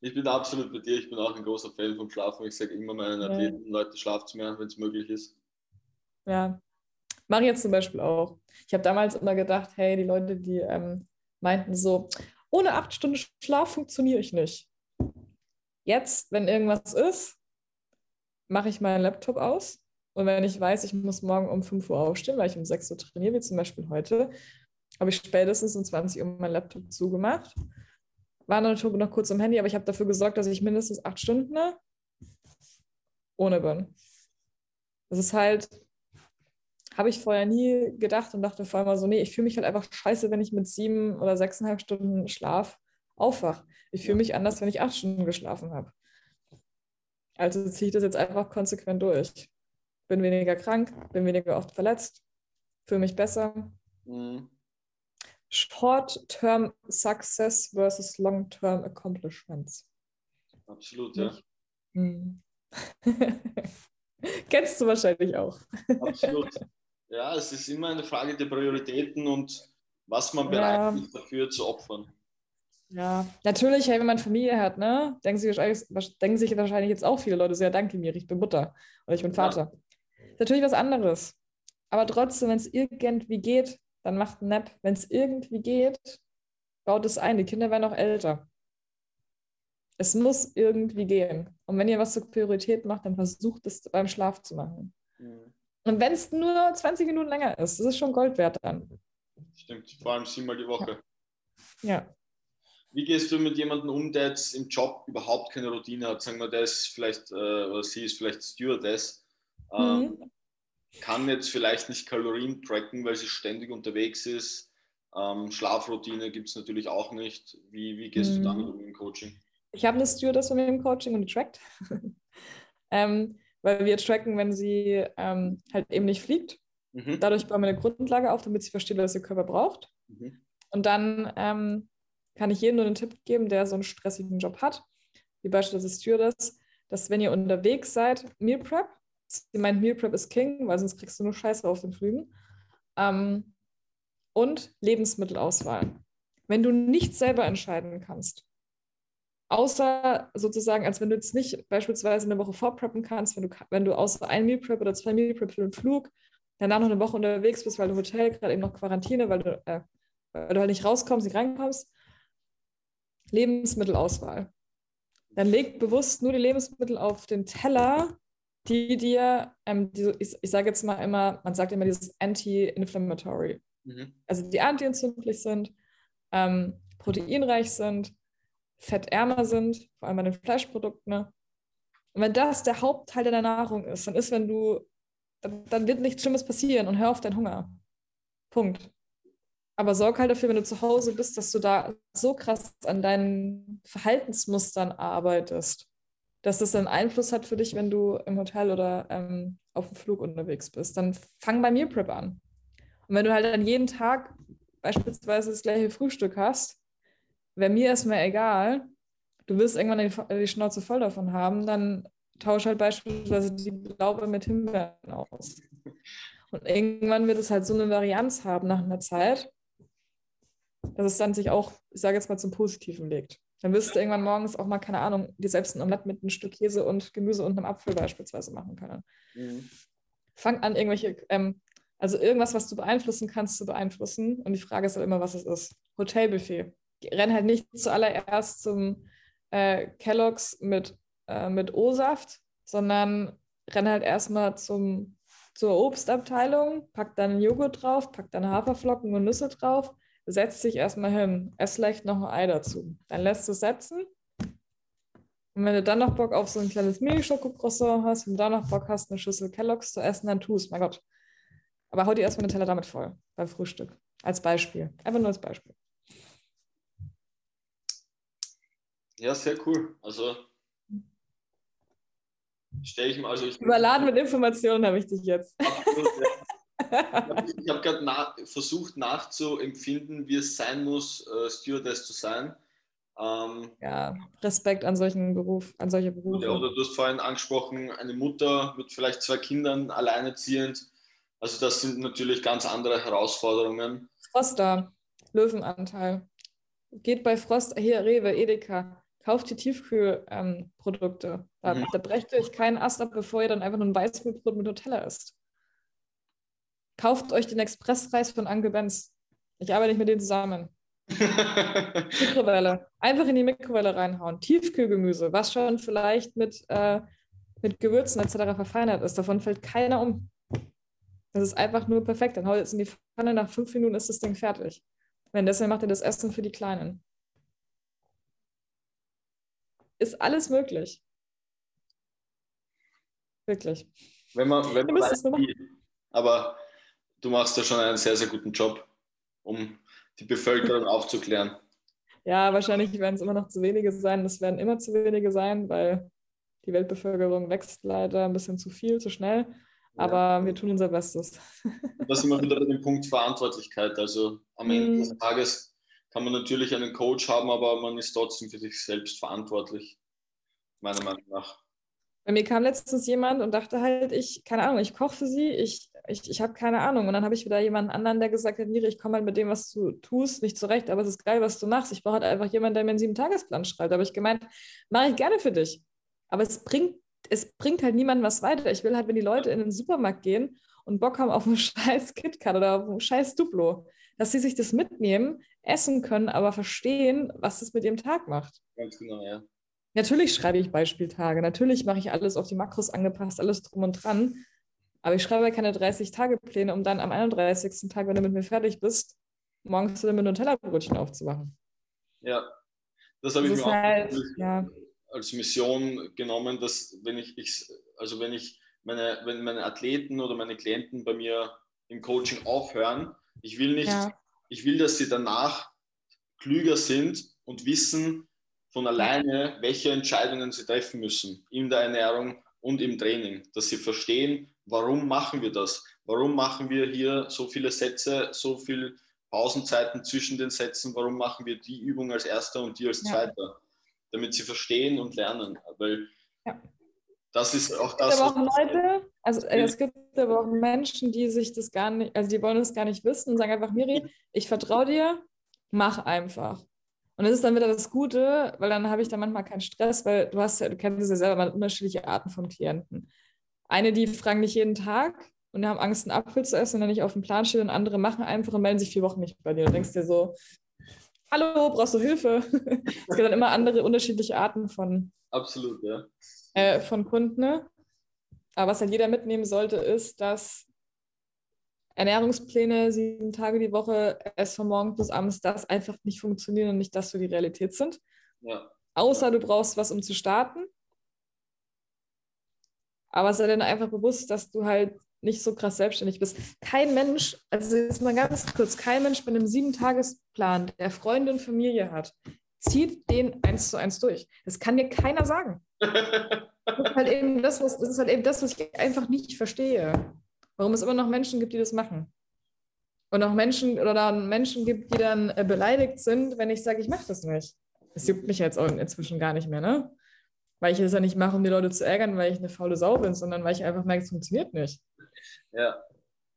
ich bin absolut bei dir. Ich bin auch ein großer Fan vom Schlafen. Ich sage immer meinen Athleten, ja. Leute, schlaft mehr, wenn es möglich ist. Ja, mache ich jetzt zum Beispiel auch. Ich habe damals immer gedacht, hey, die Leute, die ähm, meinten so, ohne acht Stunden Schlaf funktioniere ich nicht. Jetzt, wenn irgendwas ist, mache ich meinen Laptop aus. Und wenn ich weiß, ich muss morgen um 5 Uhr aufstehen, weil ich um 6 Uhr trainiere, wie zum Beispiel heute, habe ich spätestens um 20 Uhr meinen Laptop zugemacht. War natürlich noch kurz am Handy, aber ich habe dafür gesorgt, dass ich mindestens acht Stunden ohne bin. Das ist halt, habe ich vorher nie gedacht und dachte vor allem so, nee, ich fühle mich halt einfach scheiße, wenn ich mit sieben oder sechseinhalb Stunden Schlaf aufwache. Ich fühle mich anders, wenn ich acht Stunden geschlafen habe. Also ziehe ich das jetzt einfach konsequent durch. Bin weniger krank, bin weniger oft verletzt, fühle mich besser. Mhm. Short-term Success versus Long-term Accomplishments. Absolut, ja. Mhm. Kennst du wahrscheinlich auch. Absolut. Ja, es ist immer eine Frage der Prioritäten und was man bereit ja. ist, dafür zu opfern. Ja, natürlich, hey, wenn man Familie hat, ne, denken sich, denken sich wahrscheinlich jetzt auch viele Leute ja, danke mir, ich bin Mutter oder ich bin Vater. Ja. Ist natürlich was anderes. Aber trotzdem, wenn es irgendwie geht, dann macht ein Nap. Wenn es irgendwie geht, baut es ein. Die Kinder werden auch älter. Es muss irgendwie gehen. Und wenn ihr was zur Priorität macht, dann versucht es beim Schlaf zu machen. Mhm. Und wenn es nur 20 Minuten länger ist, das ist schon Gold wert dann. Stimmt, vor allem siebenmal die Woche. Ja. Wie gehst du mit jemandem um, der jetzt im Job überhaupt keine Routine hat? Sagen wir, der ist vielleicht, äh, oder sie ist vielleicht Stewardess, ähm, mhm. Kann jetzt vielleicht nicht Kalorien tracken, weil sie ständig unterwegs ist. Ähm, Schlafroutine gibt es natürlich auch nicht. Wie, wie gehst mhm. du damit um im Coaching? Ich habe eine Stewardess von mir im Coaching und die trackt. ähm, weil wir tracken, wenn sie ähm, halt eben nicht fliegt. Mhm. Dadurch bauen wir eine Grundlage auf, damit sie versteht, was ihr Körper braucht. Mhm. Und dann ähm, kann ich jedem nur einen Tipp geben, der so einen stressigen Job hat, wie beispielsweise Stewardess, dass wenn ihr unterwegs seid, Meal Prep, sie meint Meal Prep ist King, weil sonst kriegst du nur Scheiße auf den Flügen, ähm, und Lebensmittelauswahl. Wenn du nicht selber entscheiden kannst, Außer sozusagen, als wenn du jetzt nicht beispielsweise eine Woche vorpreppen kannst, wenn du, wenn du außer ein Meal Prep oder zwei Meal Prep für den Flug danach noch eine Woche unterwegs bist, weil du Hotel gerade eben noch Quarantäne, weil du, äh, weil du halt nicht rauskommst, nicht reinkommst. Lebensmittelauswahl. Dann leg bewusst nur die Lebensmittel auf den Teller, die dir, ähm, die, ich, ich sage jetzt mal immer, man sagt immer dieses Anti-Inflammatory. Mhm. Also die antientzündlich sind, ähm, proteinreich sind, fettärmer sind, vor allem bei den Fleischprodukten. Ne? Und wenn das der Hauptteil deiner Nahrung ist, dann ist, wenn du, dann, dann wird nichts Schlimmes passieren und hör auf deinen Hunger. Punkt. Aber sorg halt dafür, wenn du zu Hause bist, dass du da so krass an deinen Verhaltensmustern arbeitest, dass das einen Einfluss hat für dich, wenn du im Hotel oder ähm, auf dem Flug unterwegs bist. Dann fang bei Meal Prep an. Und wenn du halt dann jeden Tag beispielsweise das gleiche Frühstück hast, wäre mir erstmal egal. Du wirst irgendwann die, die, Schnauze voll davon haben, dann tausch halt beispielsweise die Blaube mit Himbeeren aus. Und irgendwann wird es halt so eine Varianz haben nach einer Zeit, dass es dann sich auch, ich sage jetzt mal, zum Positiven legt. Dann wirst du irgendwann morgens auch mal, keine Ahnung, dir selbst ein Omelett mit einem Stück Käse und Gemüse und einem Apfel beispielsweise machen können. Mhm. Fang an, irgendwelche, ähm, also irgendwas, was du beeinflussen kannst, zu beeinflussen. Und die Frage ist halt immer, was es ist. Hotelbuffet. Renn halt nicht zuallererst zum äh, Kelloggs mit, äh, mit O-Saft, sondern renn halt erstmal zum, zur Obstabteilung, pack dann Joghurt drauf, pack dann Haferflocken und Nüsse drauf setz dich erstmal hin, ess vielleicht noch ein Ei dazu. Dann lässt du es setzen. Und wenn du dann noch Bock auf so ein kleines Milchschokocroissant hast und dann noch Bock hast, eine Schüssel Kelloggs zu essen, dann tu es, mein Gott. Aber hau dir erstmal den Teller damit voll, beim Frühstück. Als Beispiel. Einfach nur als Beispiel. Ja, sehr cool. Also stelle ich mal. Also ich Überladen mit Informationen habe ich dich jetzt. Absolut, ja ich habe gerade na, versucht nachzuempfinden, wie es sein muss, äh, Stewardess zu sein. Ähm, ja, Respekt an solchen Beruf, an solche Berufe. Ja, oder du hast vorhin angesprochen, eine Mutter mit vielleicht zwei Kindern, alleinerziehend. Also das sind natürlich ganz andere Herausforderungen. Froster, Löwenanteil. Geht bei Frost, hier Rewe, Edeka, kauft die Tiefkühlprodukte. Ähm, da, mhm. da brecht ihr euch keinen Ast ab, bevor ihr dann einfach nur ein Weißmehlbrot mit Nutella isst. Kauft euch den Expressreis von Anke Benz. Ich arbeite nicht mit denen zusammen. Mikrowelle. Einfach in die Mikrowelle reinhauen. Tiefkühlgemüse, was schon vielleicht mit, äh, mit Gewürzen etc. verfeinert ist. Davon fällt keiner um. Das ist einfach nur perfekt. Dann haut es in die Pfanne, nach fünf Minuten ist das Ding fertig. Wenn deswegen macht ihr das Essen für die Kleinen. Ist alles möglich. Wirklich. Wenn man, wenn man weiß, aber du machst ja schon einen sehr, sehr guten Job, um die Bevölkerung aufzuklären. Ja, wahrscheinlich werden es immer noch zu wenige sein. Es werden immer zu wenige sein, weil die Weltbevölkerung wächst leider ein bisschen zu viel, zu schnell. Aber ja. wir tun unser Bestes. Das ist immer wieder bei dem Punkt Verantwortlichkeit. Also am Ende des mhm. Tages kann man natürlich einen Coach haben, aber man ist trotzdem für sich selbst verantwortlich, meiner Meinung nach. Bei mir kam letztens jemand und dachte halt, ich, keine Ahnung, ich koche für sie, ich, ich, ich habe keine Ahnung. Und dann habe ich wieder jemanden anderen, der gesagt hat, Miri, ich komme halt mit dem, was du tust, nicht zurecht, aber es ist geil, was du machst. Ich brauche halt einfach jemanden, der mir einen Sieben-Tagesplan schreibt. Da habe ich gemeint, mache ich gerne für dich. Aber es bringt, es bringt halt niemandem was weiter. Ich will halt, wenn die Leute in den Supermarkt gehen und Bock haben auf einen scheiß KitKat oder auf einen scheiß Duplo, dass sie sich das mitnehmen, essen können, aber verstehen, was das mit ihrem Tag macht. Ganz genau, ja. Natürlich schreibe ich Beispieltage, natürlich mache ich alles auf die Makros angepasst, alles drum und dran. Aber ich schreibe keine 30-Tage-Pläne, um dann am 31. Tag, wenn du mit mir fertig bist, morgens mit einem Nutella-Brötchen aufzuwachen. Ja, das habe ich mir halt, auch ja. als Mission genommen, dass wenn ich, ich, also wenn ich meine, wenn meine Athleten oder meine Klienten bei mir im Coaching aufhören, ich will nicht, ja. ich will, dass sie danach klüger sind und wissen, von alleine, welche Entscheidungen sie treffen müssen in der Ernährung und im Training, dass sie verstehen, warum machen wir das, warum machen wir hier so viele Sätze, so viele Pausenzeiten zwischen den Sätzen, warum machen wir die Übung als erster und die als ja. zweiter, damit sie verstehen und lernen, weil ja. das ist auch das. Es gibt aber auch Leute, also äh, es gibt aber auch Menschen, die sich das gar nicht, also die wollen es gar nicht wissen und sagen einfach, Miri, ich vertraue dir, mach einfach. Und das ist dann wieder das Gute, weil dann habe ich da manchmal keinen Stress, weil du hast ja, du kennst ja selber, man unterschiedliche Arten von Klienten. Eine, die fragen dich jeden Tag und haben Angst, einen Apfel zu essen, wenn er nicht auf dem Plan steht und andere machen einfach und melden sich vier Wochen nicht bei dir. Und denkst dir so, hallo, brauchst du Hilfe? es gibt dann immer andere unterschiedliche Arten von, Absolut, ja. Äh, von Kunden. Ne? Aber was halt jeder mitnehmen sollte, ist, dass Ernährungspläne, sieben Tage die Woche, erst von morgens bis abends, das einfach nicht funktionieren und nicht das so die Realität sind. Ja. Außer du brauchst was, um zu starten. Aber sei dann einfach bewusst, dass du halt nicht so krass selbstständig bist. Kein Mensch, also jetzt mal ganz kurz, kein Mensch mit einem Sieben-Tagesplan, der Freunde und Familie hat, zieht den eins zu eins durch. Das kann dir keiner sagen. das, ist halt eben das, was, das ist halt eben das, was ich einfach nicht verstehe warum es immer noch Menschen gibt, die das machen. Und auch Menschen oder Menschen gibt, die dann äh, beleidigt sind, wenn ich sage, ich mache das nicht. Das juckt mich jetzt inzwischen gar nicht mehr, ne? Weil ich es ja nicht mache, um die Leute zu ärgern, weil ich eine faule Sau bin, sondern weil ich einfach merke, es funktioniert nicht. Ja.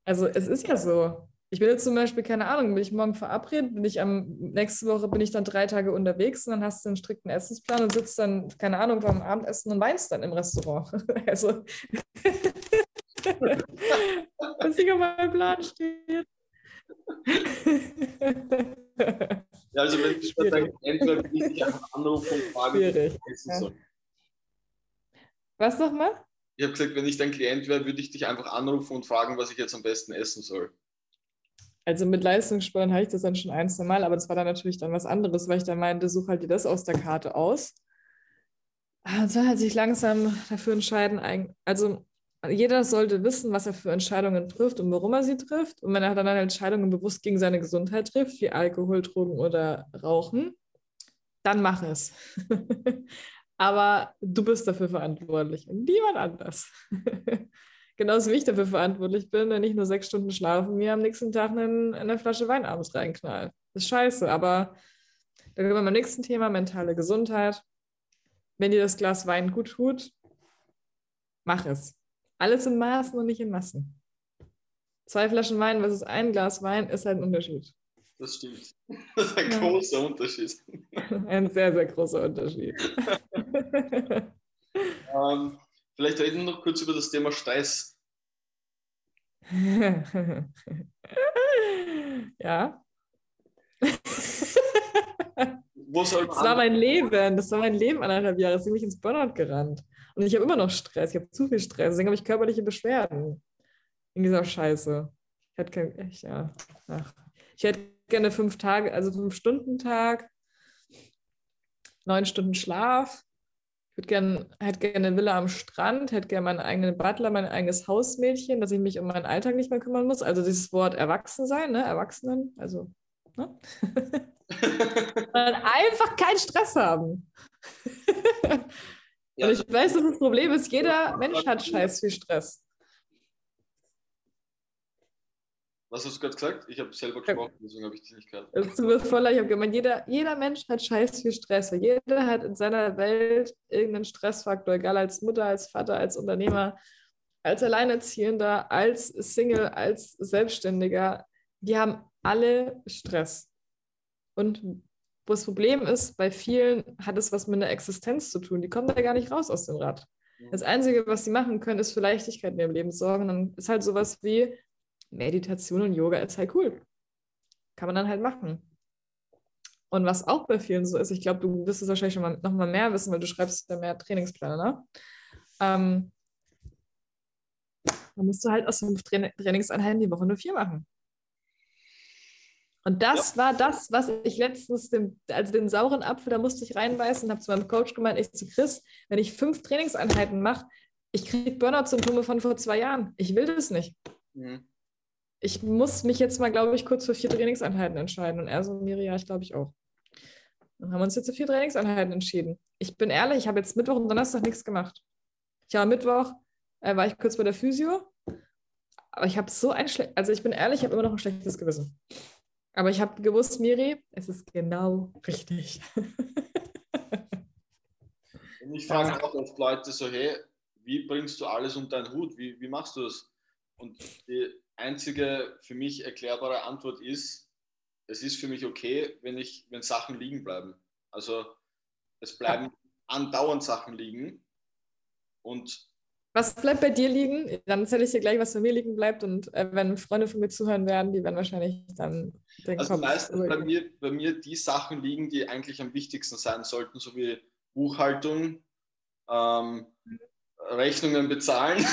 Also es ist ja so. Ich bin jetzt zum Beispiel, keine Ahnung, bin ich morgen verabredet, bin ich am, nächste Woche bin ich dann drei Tage unterwegs und dann hast du einen strikten Essensplan und sitzt dann, keine Ahnung, beim Abendessen und weinst dann im Restaurant. also, was nicht auf meinem Plan steht. ja, also wenn ich später entweder will ich einfach anrufen und fragen, Schwierig. Ja. Was nochmal? Ich habe gesagt, wenn ich dein Klient wäre, würde ich dich einfach anrufen und fragen, was ich jetzt am besten essen soll. Also mit Leistungssparen habe ich das dann schon ein, zwei Mal, aber das war dann natürlich dann was anderes, weil ich dann meinte, such halt dir das aus der Karte aus. Und soll halt sich langsam dafür entscheiden. Also jeder sollte wissen, was er für Entscheidungen trifft und warum er sie trifft. Und wenn er dann Entscheidungen bewusst gegen seine Gesundheit trifft, wie Alkohol, Drogen oder Rauchen, dann mach es. aber du bist dafür verantwortlich und niemand anders. genauso wie ich dafür verantwortlich bin, wenn ich nur sechs Stunden schlafe, mir am nächsten Tag einen, eine Flasche Wein abends reinknall. Das ist scheiße, aber da kommen wir beim nächsten Thema, mentale Gesundheit. Wenn dir das Glas Wein gut tut, mach es. Alles in Maßen und nicht in Massen. Zwei Flaschen Wein versus ein Glas Wein ist halt ein Unterschied. Das stimmt. Das ist ein ja. großer Unterschied. Ein sehr, sehr großer Unterschied. ähm, Vielleicht reden wir noch kurz über das Thema Stress. ja. Das war mein Leben. Das war mein Leben anderthalb Jahre. Deswegen bin ich ins Burnout gerannt. Und ich habe immer noch Stress. Ich habe zu viel Stress. Deswegen habe ich körperliche Beschwerden. In dieser Scheiße. Ich hätte kein, echt, ja. Ach. Ich hätte gerne fünf Tage, also fünf Stunden Tag, neun Stunden Schlaf, würde gerne, hätte gerne eine Villa am Strand, hätte gerne meinen eigenen Butler, mein eigenes Hausmädchen, dass ich mich um meinen Alltag nicht mehr kümmern muss. Also dieses Wort erwachsen sein, ne? Erwachsenen, also ne? einfach keinen Stress haben. Und ich weiß, dass das Problem ist, jeder Mensch hat scheiß viel Stress. Was hast du gerade gesagt? Ich habe selber gesprochen, deswegen habe ich dich nicht gehört. Tut voll leid, ich habe gemeint, jeder, jeder Mensch hat scheiß viel Stress. Jeder hat in seiner Welt irgendeinen Stressfaktor, egal als Mutter, als Vater, als Unternehmer, als Alleinerziehender, als Single, als Selbstständiger. Die haben alle Stress. Und das Problem ist, bei vielen hat es was mit der Existenz zu tun. Die kommen da gar nicht raus aus dem Rad. Das Einzige, was sie machen können, ist für Leichtigkeit in ihrem Leben sorgen. Dann ist halt sowas wie, Meditation und Yoga ist halt cool. Kann man dann halt machen. Und was auch bei vielen so ist, ich glaube, du wirst es wahrscheinlich schon mal, noch mal mehr wissen, weil du schreibst ja mehr Trainingspläne, ne? Ähm, dann musst du halt aus fünf Trainingseinheiten die Woche nur vier machen. Und das ja. war das, was ich letztens, dem, also den sauren Apfel, da musste ich reinbeißen und habe zu meinem Coach gemeint, ich zu Chris, wenn ich fünf Trainingseinheiten mache, ich kriege Burnout-Symptome von vor zwei Jahren. Ich will das nicht. Mhm ich muss mich jetzt mal, glaube ich, kurz für vier Trainingseinheiten entscheiden. Und er so, Miria, ich glaube ich auch. Dann haben wir uns jetzt für vier Trainingseinheiten entschieden. Ich bin ehrlich, ich habe jetzt Mittwoch und Donnerstag nichts gemacht. Ich habe Mittwoch, äh, war ich kurz bei der Physio, aber ich habe so ein schlechtes, also ich bin ehrlich, ich habe immer noch ein schlechtes Gewissen. Aber ich habe gewusst, Miri, es ist genau richtig. und ich frage auch oft Leute so, hey, wie bringst du alles unter deinen Hut? Wie, wie machst du das? Und die, einzige für mich erklärbare Antwort ist, es ist für mich okay, wenn, ich, wenn Sachen liegen bleiben. Also es bleiben ja. andauernd Sachen liegen. Und was bleibt bei dir liegen? Dann erzähle ich dir gleich, was bei mir liegen bleibt. Und äh, wenn Freunde von mir zuhören werden, die werden wahrscheinlich dann den Also Kopf meistens bei mir, bei mir die Sachen liegen, die eigentlich am wichtigsten sein sollten, so wie Buchhaltung, ähm, Rechnungen bezahlen.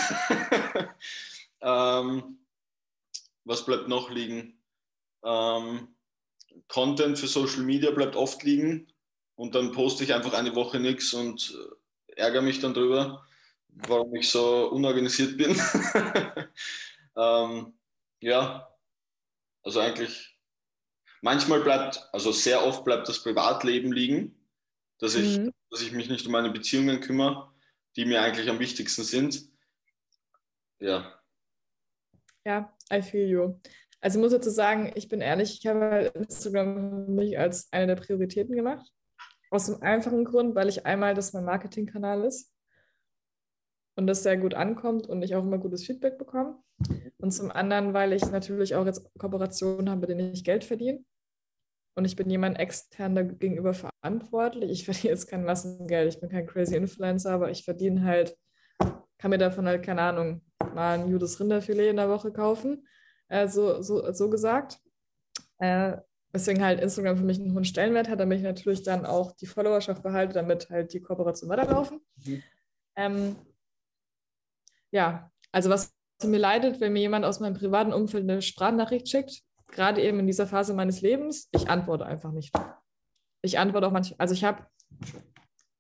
ähm, was bleibt noch liegen? Ähm, Content für Social Media bleibt oft liegen und dann poste ich einfach eine Woche nichts und äh, ärgere mich dann drüber, warum ich so unorganisiert bin. ähm, ja, also eigentlich manchmal bleibt, also sehr oft bleibt das Privatleben liegen, dass ich, mhm. dass ich mich nicht um meine Beziehungen kümmere, die mir eigentlich am wichtigsten sind. Ja. Ja, I feel you. Also ich muss dazu sagen, ich bin ehrlich, ich habe Instagram für mich als eine der Prioritäten gemacht. Aus dem einfachen Grund, weil ich einmal, das mein Marketingkanal ist. und das sehr gut ankommt und ich auch immer gutes Feedback bekomme. Und zum anderen, weil ich natürlich auch jetzt Kooperationen habe, bei denen ich Geld verdiene. Und ich bin jemand extern gegenüber verantwortlich. Ich verdiene jetzt kein Massengeld, ich bin kein crazy Influencer, aber ich verdiene halt, kann mir davon halt, keine Ahnung, mal ein Judas Rinderfilet in der Woche kaufen, äh, so, so, so gesagt. Äh, Deswegen halt Instagram für mich einen hohen Stellenwert hat, damit ich natürlich dann auch die Followerschaft behalte, damit halt die Kooperation weiterlaufen. Mhm. Ähm, ja, also was mir leidet, wenn mir jemand aus meinem privaten Umfeld eine Sprachnachricht schickt, gerade eben in dieser Phase meines Lebens, ich antworte einfach nicht. Ich antworte auch manchmal, also ich habe,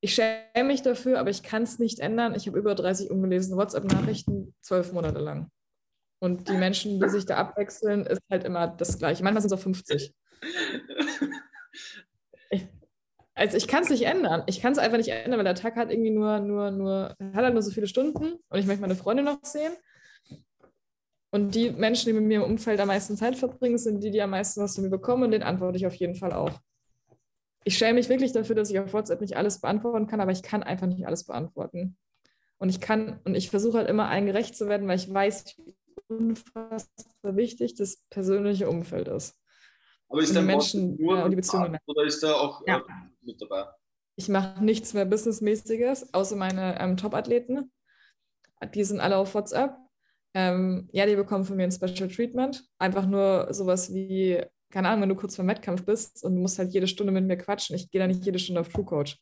ich schäme mich dafür, aber ich kann es nicht ändern. Ich habe über 30 ungelesene WhatsApp-Nachrichten zwölf Monate lang. Und die Menschen, die sich da abwechseln, ist halt immer das Gleiche. Manchmal sind es auch 50. Ich, also ich kann es nicht ändern. Ich kann es einfach nicht ändern, weil der Tag hat irgendwie nur, nur, nur, hat halt nur so viele Stunden und ich möchte meine Freunde noch sehen. Und die Menschen, die mit mir im Umfeld am meisten Zeit verbringen, sind die, die am meisten was von mir bekommen und den antworte ich auf jeden Fall auch. Ich schäme mich wirklich dafür, dass ich auf WhatsApp nicht alles beantworten kann, aber ich kann einfach nicht alles beantworten. Und ich kann, und ich versuche halt immer allen gerecht zu werden, weil ich weiß, wie unfassbar wichtig das persönliche Umfeld ist. Aber ist der Menschen nur ja, die Beziehungen oder ist da auch ja. äh, mit dabei? Ich mache nichts mehr Businessmäßiges, außer meine ähm, Top-Athleten. Die sind alle auf WhatsApp. Ähm, ja, die bekommen von mir ein Special Treatment. Einfach nur sowas wie, keine Ahnung, wenn du kurz vor Wettkampf bist und du musst halt jede Stunde mit mir quatschen. Ich gehe da nicht jede Stunde auf True Coach.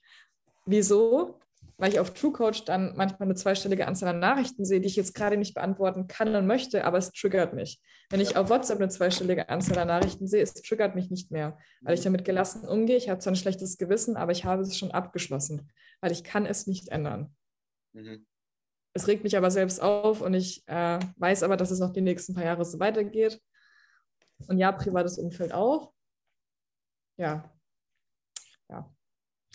Wieso? weil ich auf TrueCoach dann manchmal eine zweistellige Anzahl an Nachrichten sehe, die ich jetzt gerade nicht beantworten kann und möchte, aber es triggert mich. Wenn ich auf WhatsApp eine zweistellige Anzahl an Nachrichten sehe, es triggert mich nicht mehr, weil ich damit gelassen umgehe. Ich habe zwar ein schlechtes Gewissen, aber ich habe es schon abgeschlossen, weil ich kann es nicht ändern. Mhm. Es regt mich aber selbst auf und ich äh, weiß aber, dass es noch die nächsten paar Jahre so weitergeht. Und ja, privates Umfeld auch. Ja,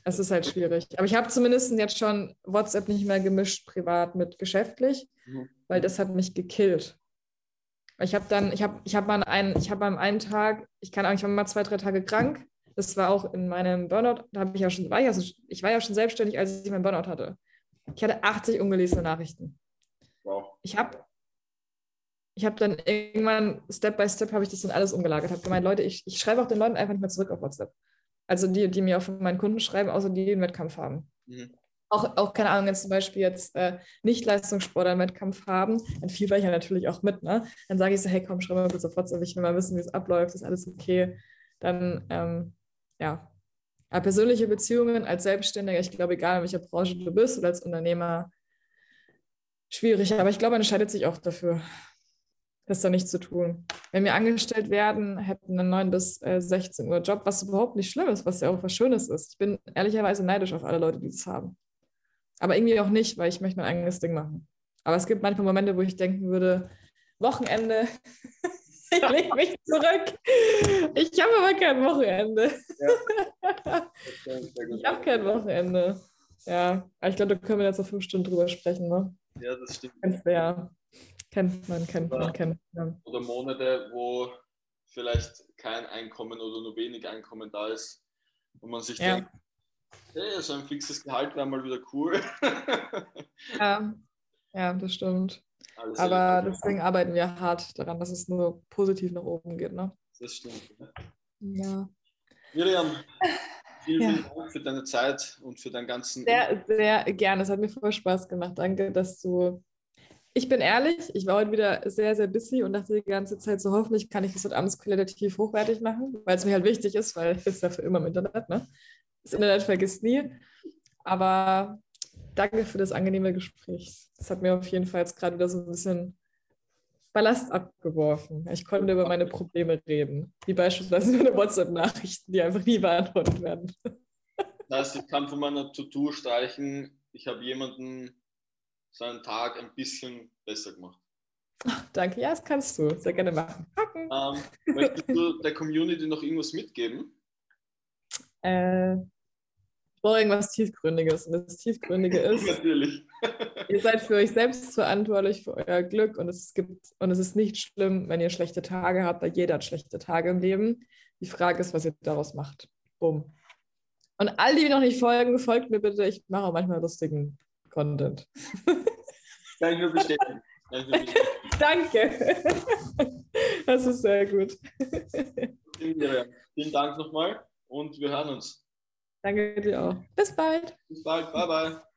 es ist halt schwierig. Aber ich habe zumindest jetzt schon WhatsApp nicht mehr gemischt, privat mit geschäftlich, mhm. weil das hat mich gekillt. Ich habe dann, ich habe, ich habe mal einen, ich habe am einen Tag, ich kann eigentlich mal zwei, drei Tage krank. Das war auch in meinem Burnout, da habe ich ja schon, war ich, also, ich war ja schon selbstständig, als ich meinen Burnout hatte. Ich hatte 80 ungelesene Nachrichten. Wow. Ich habe ich habe dann irgendwann Step by Step habe ich das dann alles umgelagert. Habe gemeint, Leute, ich, ich schreibe auch den Leuten einfach nicht mehr zurück auf WhatsApp. Also die, die mir auch von meinen Kunden schreiben, außer die, die einen Wettkampf haben. Mhm. Auch, auch, keine Ahnung, jetzt zum Beispiel jetzt äh, nicht Leistungssportler einen Wettkampf haben, dann fiebere ich ja natürlich auch mit. Ne? Dann sage ich so, hey komm, schreib mal kurz auf WhatsApp, ich will mal wissen, wie es abläuft, ist alles okay. Dann, ähm, ja. Aber persönliche Beziehungen als Selbstständiger, ich glaube, egal in welcher Branche du bist oder als Unternehmer, schwierig. Aber ich glaube, man entscheidet sich auch dafür das da nicht zu tun. Wenn wir angestellt werden, hätten einen 9 bis äh, 16 Uhr Job, was überhaupt nicht schlimm ist, was ja auch was Schönes ist. Ich bin ehrlicherweise neidisch auf alle Leute, die das haben. Aber irgendwie auch nicht, weil ich möchte mein eigenes Ding machen. Aber es gibt manchmal Momente, wo ich denken würde, Wochenende, ich lege mich zurück. Ich habe aber kein Wochenende. Ja. ich habe kein Wochenende. Ja, ich glaube, da können wir jetzt noch fünf Stunden drüber sprechen. Ne? Ja, das stimmt. Ja. Kennt man, kennt oder, man, kennt man. Oder Monate, wo vielleicht kein Einkommen oder nur wenig Einkommen da ist und man sich ja. denkt, hey, so ein fixes Gehalt wäre mal wieder cool. ja. ja, das stimmt. Alles Aber deswegen arbeiten wir hart daran, dass es nur positiv nach oben geht. Ne? Das stimmt. Ja. Miriam, vielen, ja. vielen Dank für deine Zeit und für deinen ganzen. Sehr, sehr gerne. Es hat mir voll Spaß gemacht. Danke, dass du ich bin ehrlich, ich war heute wieder sehr, sehr busy und dachte die ganze Zeit so, hoffentlich kann ich das heute abends qualitativ hochwertig machen, weil es mir halt wichtig ist, weil es ist ja für immer im Internet, ne? Das Internet vergisst nie. Aber danke für das angenehme Gespräch. Das hat mir auf jeden Fall jetzt gerade wieder so ein bisschen Ballast abgeworfen. Ich konnte über meine Probleme reden, wie beispielsweise meine WhatsApp-Nachrichten, die einfach nie beantwortet werden. Das heißt, ich kann von meiner To-Do streichen, ich habe jemanden seinen Tag ein bisschen besser gemacht. Ach, danke, ja, das kannst du sehr gerne machen. Ähm, möchtest du der Community noch irgendwas mitgeben? Äh, ich brauche irgendwas Tiefgründiges. Und das Tiefgründige ist, Natürlich. ihr seid für euch selbst verantwortlich, für euer Glück und es gibt und es ist nicht schlimm, wenn ihr schlechte Tage habt, weil jeder hat schlechte Tage im Leben. Die Frage ist, was ihr daraus macht. Bumm. Und all die noch nicht folgen, folgt mir bitte. Ich mache auch manchmal lustigen Content. Kann ich nur bestätigen. Danke. Das ist sehr gut. Vielen Dank nochmal und wir hören uns. Danke dir auch. Bis bald. Bis bald. Bye, bye.